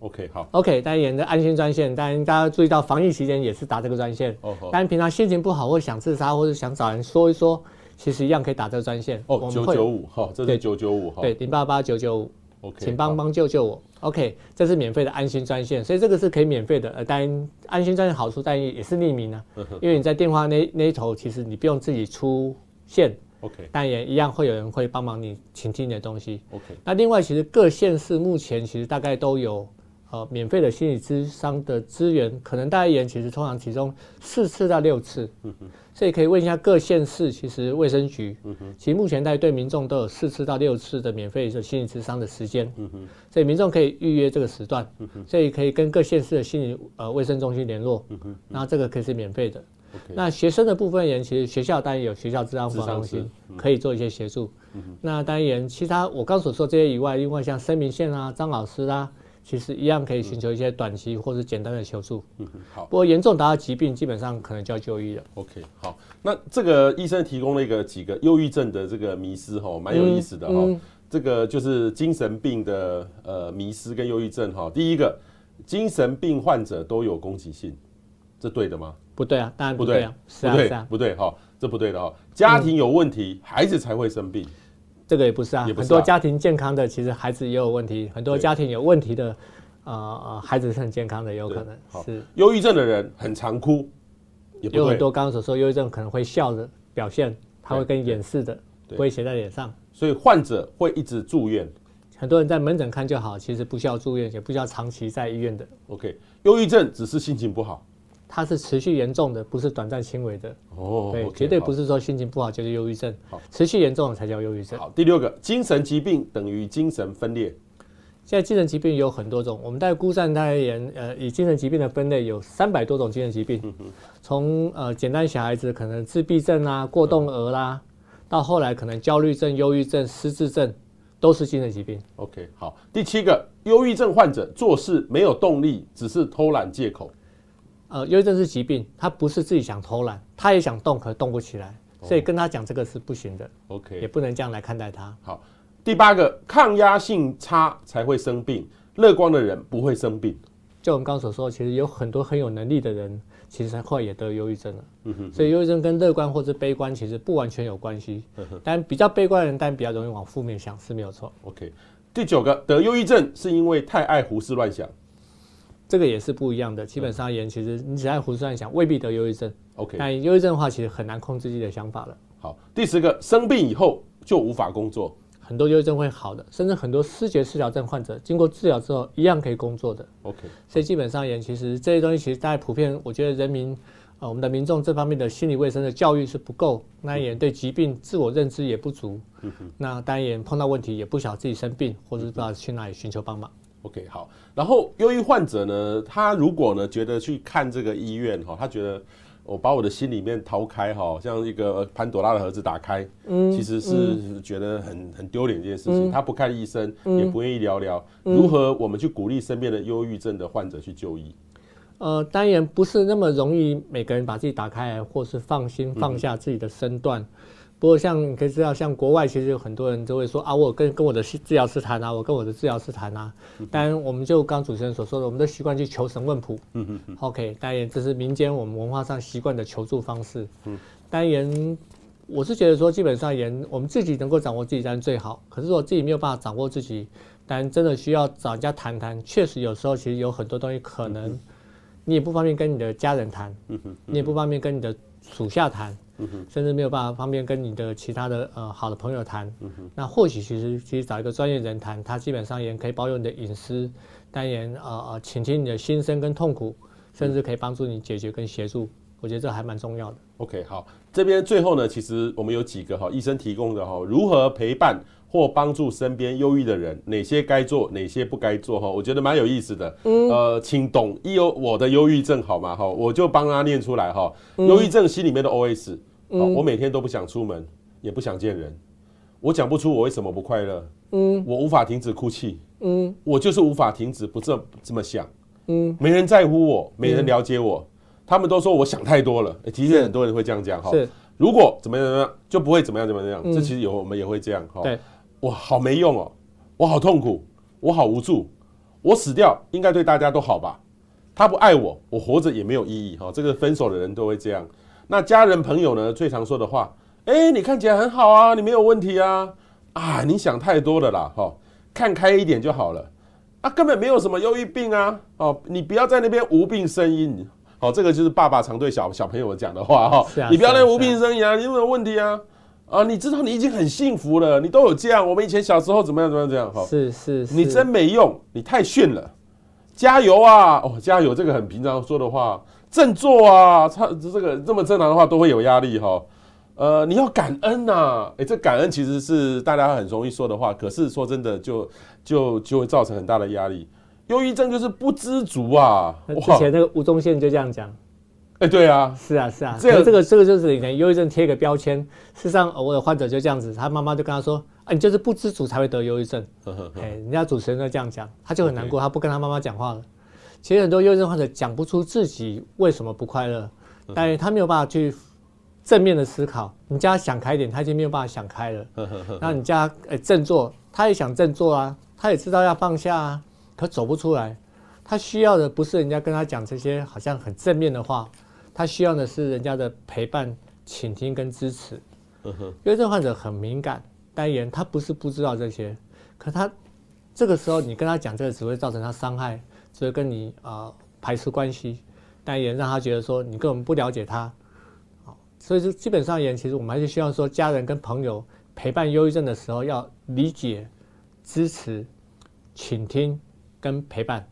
OK，好。OK，单眼的安心专线，当然大家注意到防疫期间也是打这个专线。哦，当然平常心情不好或想自杀或者想找人说一说，其实一样可以打这个专线。哦，九九五，哈，这是九九五，哈，对，零八八九九五。OK，请帮帮救救我。OK，这是免费的安心专线，所以这个是可以免费的。呃，当然安心专线好处当然也是匿名啊，因为你在电话那那一头，其实你不用自己出线。OK，但也一样会有人会帮忙你倾听你的东西。OK，那另外其实各县市目前其实大概都有呃免费的心理咨商的资源，可能大概延其实通常其中四次到六次。嗯哼，所以可以问一下各县市，其实卫生局，嗯哼，其实目前大概对民众都有四次到六次的免费的心理咨商的时间。嗯哼，所以民众可以预约这个时段。嗯哼，所以可以跟各县市的心理呃卫生中心联络。嗯哼，然后这个可以是免费的。那学生的部分人其实学校当然有学校咨商服务中心可以做一些协助。嗯、那当然，其他我刚所说这些以外，另外像生命线啊、张老师啊，其实一样可以寻求一些短期或者简单的求助。嗯好。不过严重达到疾病，基本上可能就要就医了。OK，好。那这个医生提供了一个几个忧郁症的这个迷思哈，蛮有意思的哈、嗯嗯。这个就是精神病的呃迷思跟忧郁症哈。第一个，精神病患者都有攻击性，这对的吗？不对啊，当然不对啊，是啊，是啊，不对哈，这不对的哈。家庭有问题，孩子才会生病，这个也不是啊。很多家庭健康的，其实孩子也有问题。很多家庭有问题的，呃，孩子是很健康的，有可能是。忧郁症的人很常哭，有很多刚刚所说忧郁症可能会笑的表现，他会跟掩饰的，不会写在脸上。所以患者会一直住院，很多人在门诊看就好，其实不需要住院，也不需要长期在医院的。OK，忧郁症只是心情不好。它是持续严重的，不是短暂轻微的。哦，对，绝对不是说心情不好就是忧郁症。好，持续严重的才叫忧郁症。好，第六个，精神疾病等于精神分裂。现在精神疾病有很多种，我们在估算而言，呃，以精神疾病的分类有三百多种精神疾病。从呃简单小孩子可能自闭症啊、过动儿啦，到后来可能焦虑症、忧郁症、失智症，都是精神疾病。OK，好，第七个，忧郁症患者做事没有动力，只是偷懒借口。呃，忧郁症是疾病，他不是自己想偷懒，他也想动，可动不起来，所以跟他讲这个是不行的。OK，也不能这样来看待他。好，第八个，抗压性差才会生病，乐观的人不会生病。就我们刚刚所说，其实有很多很有能力的人，其实后来也得忧郁症了。嗯哼，所以忧郁症跟乐观或者悲观其实不完全有关系。但比较悲观的人，但比较容易往负面想是没有错。OK，第九个，得忧郁症是因为太爱胡思乱想。这个也是不一样的。基本上而言，其实你只爱胡思乱想，未必得忧郁症。OK，但忧郁症的话，其实很难控制自己的想法了。好，第十个，生病以后就无法工作。很多忧郁症会好的，甚至很多失觉失调症患者经过治疗之后，一样可以工作的。OK，所以基本上而言，其实这些东西其实大家普遍，我觉得人民，呃，我们的民众这方面的心理卫生的教育是不够，那也对疾病自我认知也不足。嗯，那当然也碰到问题也不晓得自己生病，或者是不知道去哪里寻求帮忙。OK，好。然后忧郁患者呢，他如果呢觉得去看这个医院哈，他觉得我把我的心里面掏开哈，像一个潘朵拉的盒子打开，嗯，其实是觉得很很丢脸这件事情。他不看医生，也不愿意聊聊，如何我们去鼓励身边的忧郁症的患者去就医？呃，当然不是那么容易，每个人把自己打开来，或是放心放下自己的身段。不过，像你可以知道，像国外其实有很多人都会说啊，我跟跟我的治疗师谈啊，我跟我的治疗师谈啊。当然，我们就刚主持人所说的，我们都习惯去求神问卜。嗯嗯 OK，当然这是民间我们文化上习惯的求助方式。嗯。当然，我是觉得说，基本上也我们自己能够掌握自己当然最好。可是，如果自己没有办法掌握自己，当然真的需要找人家谈谈。确实，有时候其实有很多东西可能你也不方便跟你的家人谈。嗯哼。你也不方便跟你的属下谈。甚至没有办法方便跟你的其他的呃好的朋友谈，那或许其实其实找一个专业人谈，他基本上也可以保有你的隐私，但也呃呃倾听你的心声跟痛苦，甚至可以帮助你解决跟协助，我觉得这还蛮重要的。OK，好，这边最后呢，其实我们有几个哈医生提供的哈如何陪伴或帮助身边忧郁的人，哪些该做，哪些不该做哈，我觉得蛮有意思的。嗯，呃，请懂一忧我的忧郁症好吗？哈，我就帮他念出来哈，忧郁症心里面的 OS。嗯，我每天都不想出门，也不想见人。我讲不出我为什么不快乐。嗯，我无法停止哭泣。嗯，我就是无法停止不这这么想。嗯，没人在乎我，没人了解我。嗯、他们都说我想太多了。欸、其实很多人会这样讲哈。是，如果怎么样怎么样，就不会怎么样怎么样。嗯、这其实有我们也会这样哈。对，我好没用哦，我好痛苦，我好无助，我死掉应该对大家都好吧？他不爱我，我活着也没有意义哈。这个分手的人都会这样。那家人朋友呢？最常说的话，哎，你看起来很好啊，你没有问题啊，啊，你想太多了啦，哈，看开一点就好了，啊，根本没有什么忧郁病啊，哦，你不要在那边无病呻吟，哦，这个就是爸爸常对小小朋友讲的话哈，你不要在无病呻吟啊，你有没有问题啊？啊，你知道你已经很幸福了，你都有这样，我们以前小时候怎么样怎么样这样，哈，是是，你真没用，你太逊了，加油啊，哦，加油，这个很平常说的话。振作啊！他这个这么正常的话都会有压力哈。呃，你要感恩呐、啊。哎，这感恩其实是大家很容易说的话，可是说真的就，就就就会造成很大的压力。忧郁症就是不知足啊。之前那个吴宗宪就这样讲。哎，对啊，是啊，是啊。这个这个这个就是以前忧郁症贴一个标签。事实上，我的患者就这样子，他妈妈就跟他说：“啊，你就是不知足才会得忧郁症。”哎，人家主持人就这样讲，他就很难过，他不跟他妈妈讲话了。其实很多忧郁症患者讲不出自己为什么不快乐，但是他没有办法去正面的思考。你叫他想开一点，他已经没有办法想开了。然后你叫他诶振作，他也想振作啊，他也知道要放下啊，可走不出来。他需要的不是人家跟他讲这些好像很正面的话，他需要的是人家的陪伴、倾听跟支持。忧郁症患者很敏感，但言他不是不知道这些，可他这个时候你跟他讲这个，只会造成他伤害。只会跟你啊、呃、排斥关系，但也让他觉得说你根本不了解他，好，所以就基本上而言，其实我们还是希望说家人跟朋友陪伴忧郁症的时候要理解、支持、倾听跟陪伴，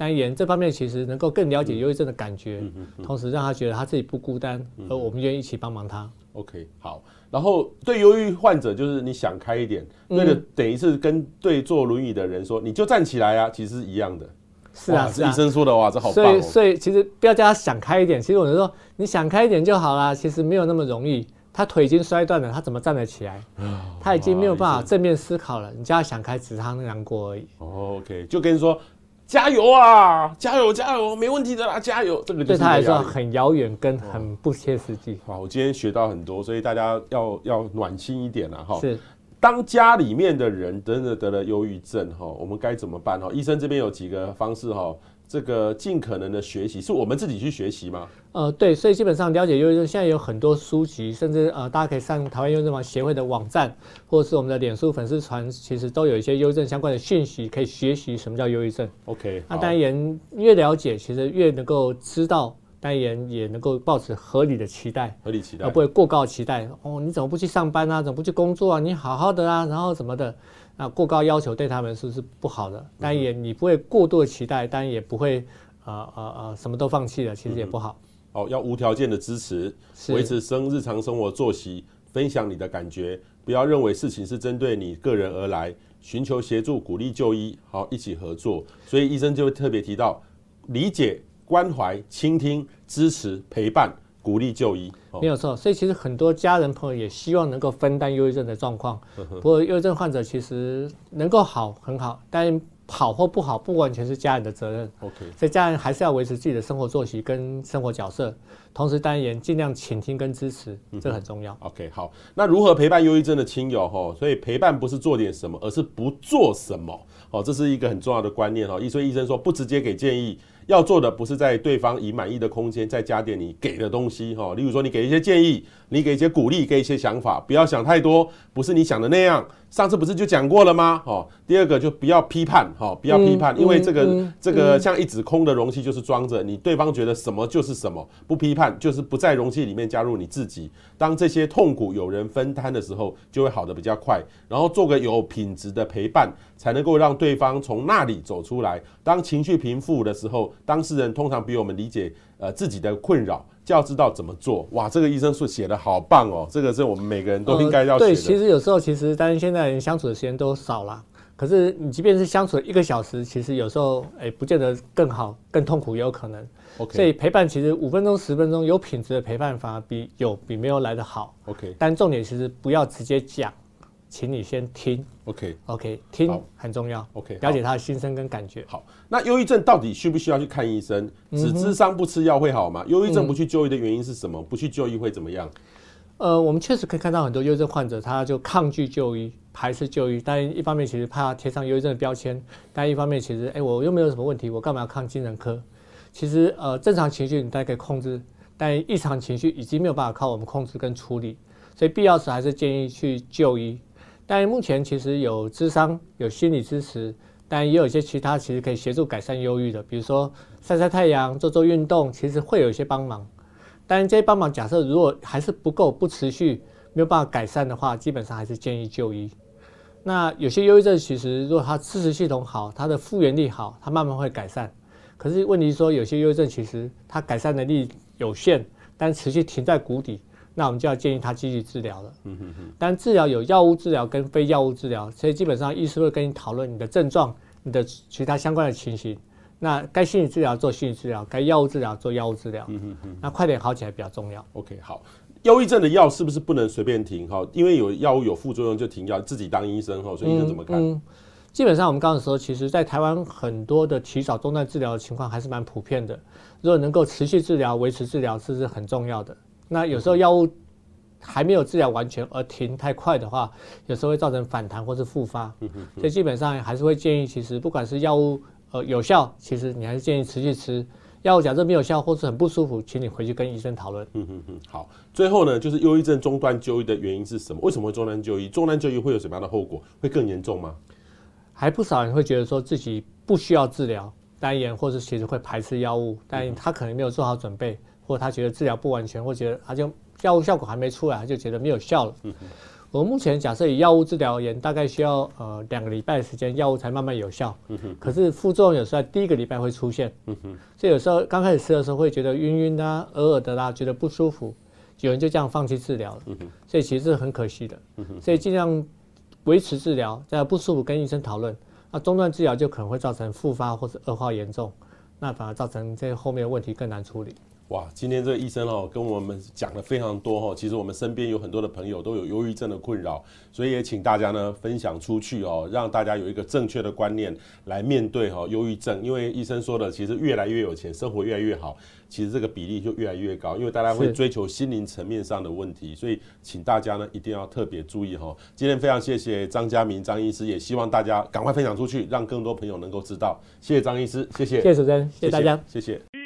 但也这方面其实能够更了解忧郁症的感觉，同时让他觉得他自己不孤单，而我们愿意一起帮忙他。OK，好，然后对忧郁患者就是你想开一点，对的，等于是跟对坐轮椅的人说，你就站起来啊，其实是一样的。是啊，是啊，医生说的哇，这好棒、哦。所以，所以其实不要叫他想开一点。其实我就说，你想开一点就好啦。其实没有那么容易。他腿已经摔断了，他怎么站得起来？他已经没有办法正面思考了。你叫他想开，只是他难过而已。哦、OK，就跟你说，加油啊，加油，加油，没问题的啦，加油。这个对他来说很遥远，跟很不切实际。哇，我今天学到很多，所以大家要要暖心一点了哈。是。当家里面的人真的得了忧郁症哈，我们该怎么办哈？医生这边有几个方式哈，这个尽可能的学习，是我们自己去学习吗？呃，对，所以基本上了解忧郁症，现在有很多书籍，甚至呃，大家可以上台湾忧郁症协会的网站，或者是我们的脸书粉丝团，其实都有一些忧郁症相关的讯息，可以学习什么叫忧郁症。OK，那当然越了解，其实越能够知道。当然也能够抱持合理的期待，合理期待，而不会过高期待。哦，你怎么不去上班啊？怎么不去工作啊？你好好的啊，然后什么的，那过高要求对他们是是不好的。但也你不会过度的期待，但也不会呃呃呃什么都放弃了，其实也不好。哦，要无条件的支持，维持生日常生活作息，分享你的感觉，不要认为事情是针对你个人而来，寻求协助，鼓励就医，好，一起合作。所以医生就会特别提到理解。关怀、倾听、支持、陪伴、鼓励就医，没有错。所以其实很多家人朋友也希望能够分担忧郁症的状况。不过忧郁症患者其实能够好很好，但好或不好不完全是家人的责任。OK，所以家人还是要维持自己的生活作息跟生活角色，同时当然也尽量倾听跟支持，这很重要。OK，好，那如何陪伴忧郁症的亲友？哈，所以陪伴不是做点什么，而是不做什么。哦，这是一个很重要的观念。哈，所以医生说不直接给建议。要做的不是在对方已满意的空间再加点你给的东西哈，例如说你给一些建议，你给一些鼓励，给一些想法，不要想太多，不是你想的那样。上次不是就讲过了吗？哦，第二个就不要批判，哈，不要批判，因为这个这个像一纸空的容器，就是装着你对方觉得什么就是什么，不批判就是不在容器里面加入你自己。当这些痛苦有人分摊的时候，就会好的比较快。然后做个有品质的陪伴，才能够让对方从那里走出来。当情绪平复的时候，当事人通常比我们理解呃自己的困扰。就要知道怎么做哇！这个医生说写的好棒哦，这个是我们每个人都应该要。对，其实有时候其实，但是现在人相处的时间都少了。可是你即便是相处一个小时，其实有时候哎，不见得更好，更痛苦也有可能。OK，所以陪伴其实五分钟、十分钟有品质的陪伴，反而比有比没有来得好。OK，但重点其实不要直接讲。请你先听，OK OK，听很重要，OK，了解他的心声跟感觉。好，那忧郁症到底需不需要去看医生？只咨商不吃药会好吗？忧郁症不去就医的原因是什么？不去就医会怎么样？呃，我们确实可以看到很多忧郁症患者，他就抗拒就医，排斥就医。但一方面其实怕贴上忧郁症的标签，但一方面其实，哎、欸，我又没有什么问题，我干嘛要看精神科？其实，呃，正常情绪你大概可以控制，但异常情绪已经没有办法靠我们控制跟处理，所以必要时还是建议去就医。但目前其实有智商、有心理支持，但也有一些其他其实可以协助改善忧郁的，比如说晒晒太阳、做做运动，其实会有一些帮忙。但这些帮忙假设如果还是不够、不持续、没有办法改善的话，基本上还是建议就医。那有些忧郁症其实如果它支持系统好，它的复原力好，它慢慢会改善。可是问题是说，有些忧郁症其实它改善能力有限，但持续停在谷底，那我们就要建议他继续治疗了。嗯哼哼。但治疗有药物治疗跟非药物治疗，所以基本上医师会跟你讨论你的症状、你的其他相关的情形。那该心理治疗做心理治疗，该药物治疗做药物治疗。嗯哼哼。那快点好起来比较重要。OK，好。忧郁症的药是不是不能随便停？哈，因为有药物有副作用就停药。自己当医生哈，所以医生怎么看？嗯嗯基本上，我们刚刚说，其实，在台湾很多的提早中断治疗的情况还是蛮普遍的。如果能够持续治疗、维持治疗，这是很重要的。那有时候药物还没有治疗完全而停太快的话，有时候会造成反弹或是复发。所以基本上还是会建议，其实不管是药物呃有效，其实你还是建议持续吃。药物假设没有效或是很不舒服，请你回去跟医生讨论。嗯嗯嗯。好，最后呢，就是忧郁症中断就医的原因是什么？为什么会中断就医？中断就医会有什么样的后果？会更严重吗？还不少人会觉得说自己不需要治疗，单眼或是其实会排斥药物，但他可能没有做好准备，或者他觉得治疗不完全，或觉得他就药物效果还没出来，他就觉得没有效了。我目前假设以药物治疗而言，大概需要呃两个礼拜的时间，药物才慢慢有效。可是副作用有时候在第一个礼拜会出现。所以有时候刚开始吃的时候会觉得晕晕啊、耳耳的啦，觉得不舒服，有人就这样放弃治疗了。所以其实是很可惜的。所以尽量。维持治疗，在不舒服跟医生讨论。那中断治疗就可能会造成复发或者恶化严重，那反而造成这后面的问题更难处理。哇，今天这个医生哦，跟我们讲了非常多哦。其实我们身边有很多的朋友都有忧郁症的困扰，所以也请大家呢分享出去哦，让大家有一个正确的观念来面对哈忧郁症。因为医生说的，其实越来越有钱，生活越来越好，其实这个比例就越来越高。因为大家会追求心灵层面上的问题，所以请大家呢一定要特别注意哈。今天非常谢谢张家明张医师，也希望大家赶快分享出去，让更多朋友能够知道。谢谢张医师，谢谢，谢谢主持人，谢谢大家，谢谢。